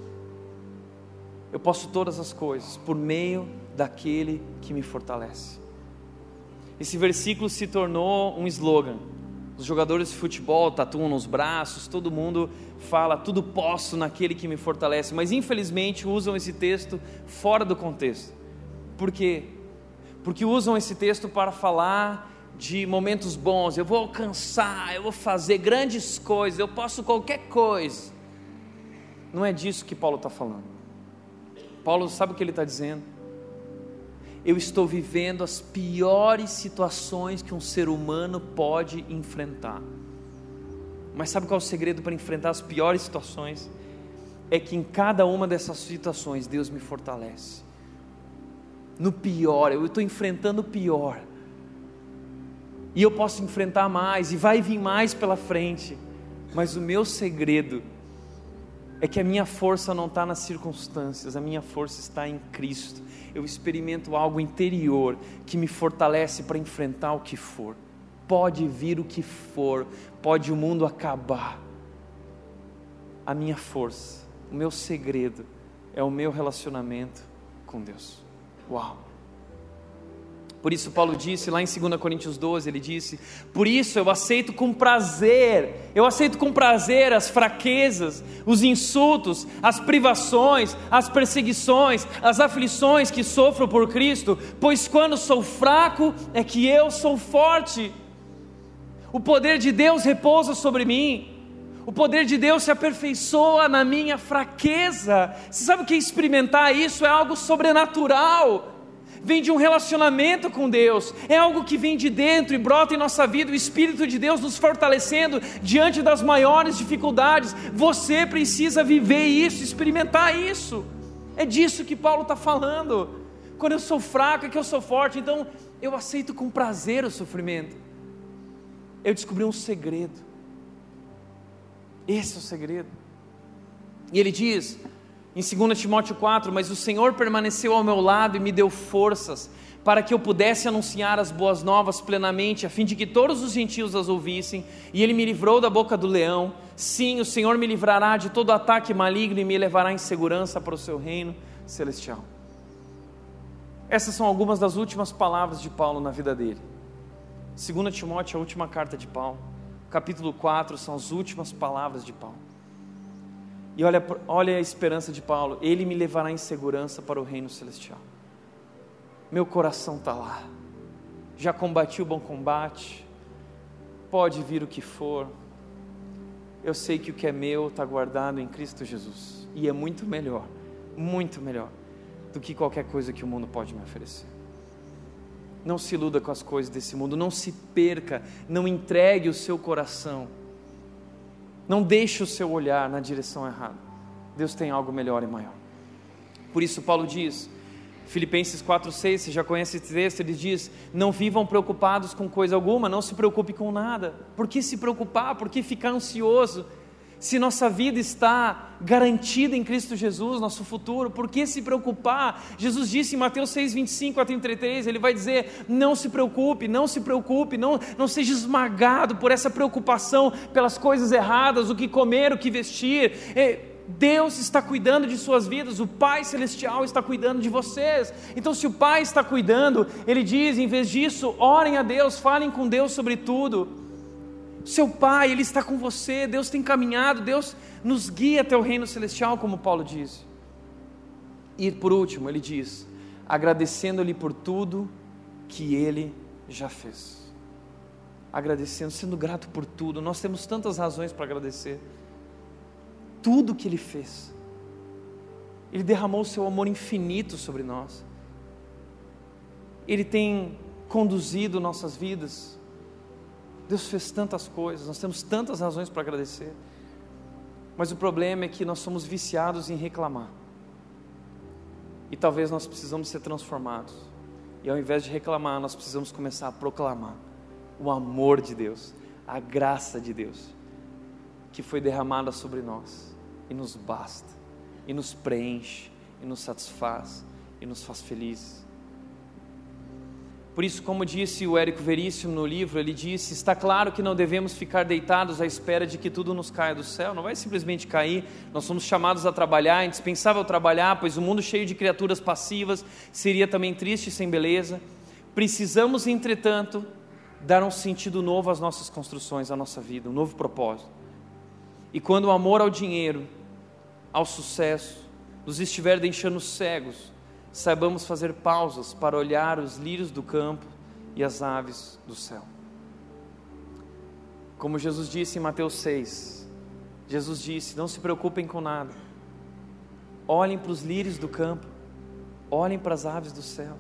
Eu posso todas as coisas por meio daquele que me fortalece. Esse versículo se tornou um slogan os jogadores de futebol tatuam nos braços, todo mundo fala, tudo posso naquele que me fortalece, mas infelizmente usam esse texto fora do contexto. Por quê? porque usam esse texto para falar de momentos bons, eu vou alcançar, eu vou fazer grandes coisas, eu posso qualquer coisa. Não é disso que Paulo está falando. Paulo sabe o que ele está dizendo? Eu estou vivendo as piores situações que um ser humano pode enfrentar. Mas sabe qual é o segredo para enfrentar as piores situações? É que em cada uma dessas situações Deus me fortalece. No pior, eu estou enfrentando o pior. E eu posso enfrentar mais, e vai vir mais pela frente. Mas o meu segredo é que a minha força não está nas circunstâncias, a minha força está em Cristo. Eu experimento algo interior que me fortalece para enfrentar o que for. Pode vir o que for, pode o mundo acabar. A minha força, o meu segredo é o meu relacionamento com Deus. Uau! Por isso, Paulo disse lá em 2 Coríntios 12: ele disse, Por isso eu aceito com prazer, eu aceito com prazer as fraquezas, os insultos, as privações, as perseguições, as aflições que sofro por Cristo, pois quando sou fraco é que eu sou forte. O poder de Deus repousa sobre mim, o poder de Deus se aperfeiçoa na minha fraqueza. Você sabe o que experimentar isso? É algo sobrenatural vem de um relacionamento com Deus, é algo que vem de dentro e brota em nossa vida, o Espírito de Deus nos fortalecendo diante das maiores dificuldades. Você precisa viver isso, experimentar isso. É disso que Paulo está falando. Quando eu sou fraco é que eu sou forte, então eu aceito com prazer o sofrimento. Eu descobri um segredo. Esse é o segredo. E ele diz: em 2 Timóteo 4, mas o Senhor permaneceu ao meu lado e me deu forças para que eu pudesse anunciar as boas novas plenamente, a fim de que todos os gentios as ouvissem, e ele me livrou da boca do leão. Sim, o Senhor me livrará de todo ataque maligno e me levará em segurança para o seu reino celestial. Essas são algumas das últimas palavras de Paulo na vida dele. 2 Timóteo, a última carta de Paulo. Capítulo 4 são as últimas palavras de Paulo. E olha, olha a esperança de Paulo: Ele me levará em segurança para o reino celestial. Meu coração está lá. Já combati o bom combate. Pode vir o que for. Eu sei que o que é meu está guardado em Cristo Jesus. E é muito melhor, muito melhor do que qualquer coisa que o mundo pode me oferecer. Não se iluda com as coisas desse mundo, não se perca, não entregue o seu coração não deixe o seu olhar na direção errada. Deus tem algo melhor e maior. Por isso, Paulo diz, Filipenses 4,6, você já conhece esse texto, ele diz: Não vivam preocupados com coisa alguma, não se preocupe com nada. Por que se preocupar? Por que ficar ansioso? Se nossa vida está garantida em Cristo Jesus, nosso futuro, por que se preocupar? Jesus disse em Mateus 6, 25 a 33, ele vai dizer: não se preocupe, não se preocupe, não, não seja esmagado por essa preocupação pelas coisas erradas, o que comer, o que vestir. Deus está cuidando de suas vidas, o Pai Celestial está cuidando de vocês. Então, se o Pai está cuidando, Ele diz: em vez disso, orem a Deus, falem com Deus sobre tudo. Seu Pai, Ele está com você, Deus tem caminhado, Deus nos guia até o reino celestial, como Paulo diz. E por último, ele diz: agradecendo-lhe por tudo que Ele já fez. Agradecendo, sendo grato por tudo. Nós temos tantas razões para agradecer. Tudo que Ele fez. Ele derramou o seu amor infinito sobre nós. Ele tem conduzido nossas vidas Deus fez tantas coisas, nós temos tantas razões para agradecer. Mas o problema é que nós somos viciados em reclamar. E talvez nós precisamos ser transformados. E ao invés de reclamar, nós precisamos começar a proclamar o amor de Deus, a graça de Deus, que foi derramada sobre nós e nos basta, e nos preenche, e nos satisfaz, e nos faz felizes. Por isso, como disse o Érico Veríssimo no livro, ele disse: está claro que não devemos ficar deitados à espera de que tudo nos caia do céu, não vai simplesmente cair, nós somos chamados a trabalhar, é indispensável trabalhar, pois o mundo cheio de criaturas passivas seria também triste sem beleza. Precisamos, entretanto, dar um sentido novo às nossas construções, à nossa vida, um novo propósito. E quando o amor ao dinheiro, ao sucesso, nos estiver deixando cegos, saibamos fazer pausas para olhar os lírios do campo e as aves do céu. Como Jesus disse em Mateus 6, Jesus disse: Não se preocupem com nada, olhem para os lírios do campo, olhem para as aves do céu.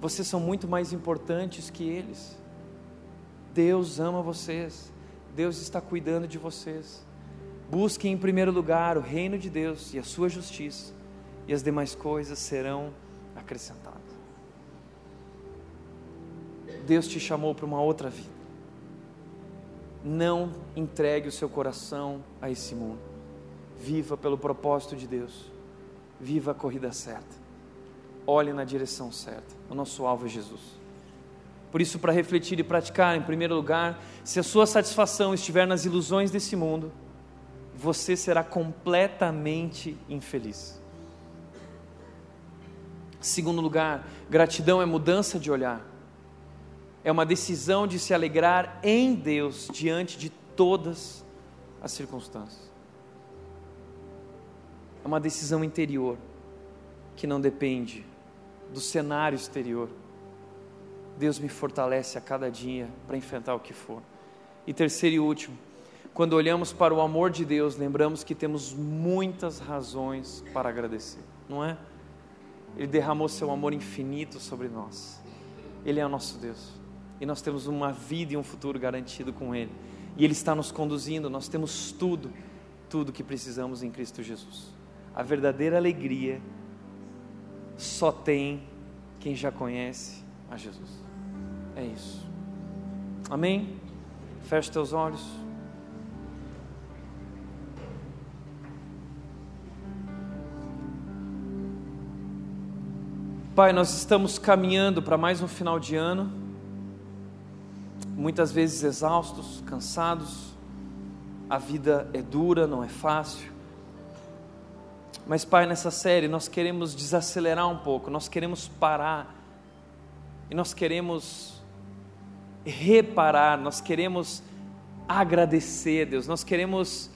Vocês são muito mais importantes que eles. Deus ama vocês, Deus está cuidando de vocês. Busquem em primeiro lugar o reino de Deus e a sua justiça, e as demais coisas serão acrescentadas. Deus te chamou para uma outra vida. Não entregue o seu coração a esse mundo. Viva pelo propósito de Deus. Viva a corrida certa. Olhe na direção certa. O nosso alvo é Jesus. Por isso, para refletir e praticar, em primeiro lugar, se a sua satisfação estiver nas ilusões desse mundo, você será completamente infeliz. Segundo lugar, gratidão é mudança de olhar. É uma decisão de se alegrar em Deus diante de todas as circunstâncias. É uma decisão interior que não depende do cenário exterior. Deus me fortalece a cada dia para enfrentar o que for. E terceiro e último, quando olhamos para o amor de Deus, lembramos que temos muitas razões para agradecer, não é? Ele derramou seu amor infinito sobre nós. Ele é o nosso Deus e nós temos uma vida e um futuro garantido com Ele. E Ele está nos conduzindo, nós temos tudo, tudo que precisamos em Cristo Jesus. A verdadeira alegria só tem quem já conhece a Jesus. É isso. Amém? Feche teus olhos. Pai, nós estamos caminhando para mais um final de ano muitas vezes exaustos, cansados, a vida é dura, não é fácil. Mas, Pai, nessa série nós queremos desacelerar um pouco, nós queremos parar, e nós queremos reparar, nós queremos agradecer, Deus, nós queremos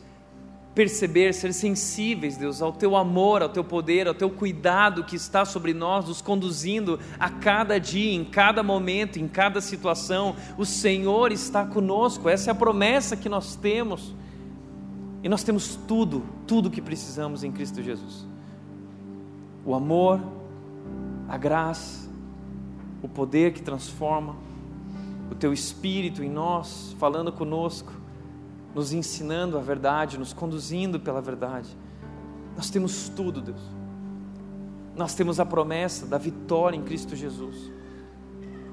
perceber, ser sensíveis, Deus, ao teu amor, ao teu poder, ao teu cuidado que está sobre nós, nos conduzindo a cada dia, em cada momento, em cada situação. O Senhor está conosco, essa é a promessa que nós temos. E nós temos tudo, tudo que precisamos em Cristo Jesus: o amor, a graça, o poder que transforma, o teu Espírito em nós, falando conosco nos ensinando a verdade, nos conduzindo pela verdade. Nós temos tudo, Deus. Nós temos a promessa da vitória em Cristo Jesus,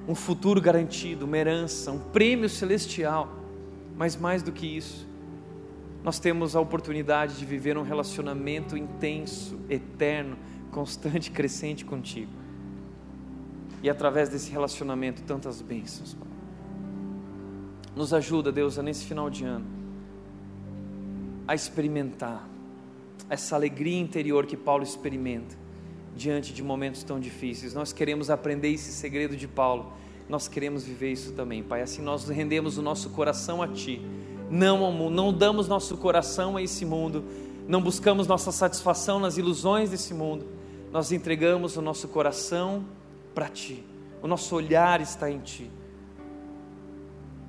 um futuro garantido, uma herança, um prêmio celestial, mas mais do que isso, nós temos a oportunidade de viver um relacionamento intenso, eterno, constante, crescente contigo. E através desse relacionamento, tantas bênçãos. Nos ajuda, Deus, nesse final de ano a experimentar essa alegria interior que Paulo experimenta diante de momentos tão difíceis. Nós queremos aprender esse segredo de Paulo. Nós queremos viver isso também, Pai. Assim nós rendemos o nosso coração a Ti, não ao mundo, não damos nosso coração a esse mundo, não buscamos nossa satisfação nas ilusões desse mundo. Nós entregamos o nosso coração para Ti. O nosso olhar está em Ti.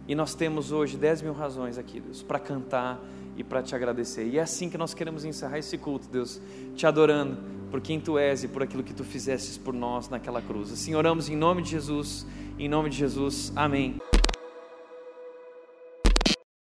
E nós temos hoje 10 mil razões aqui, Deus, para cantar e para te agradecer. E é assim que nós queremos encerrar esse culto, Deus, te adorando por quem tu és e por aquilo que tu fizestes por nós naquela cruz. Assim oramos em nome de Jesus, em nome de Jesus. Amém.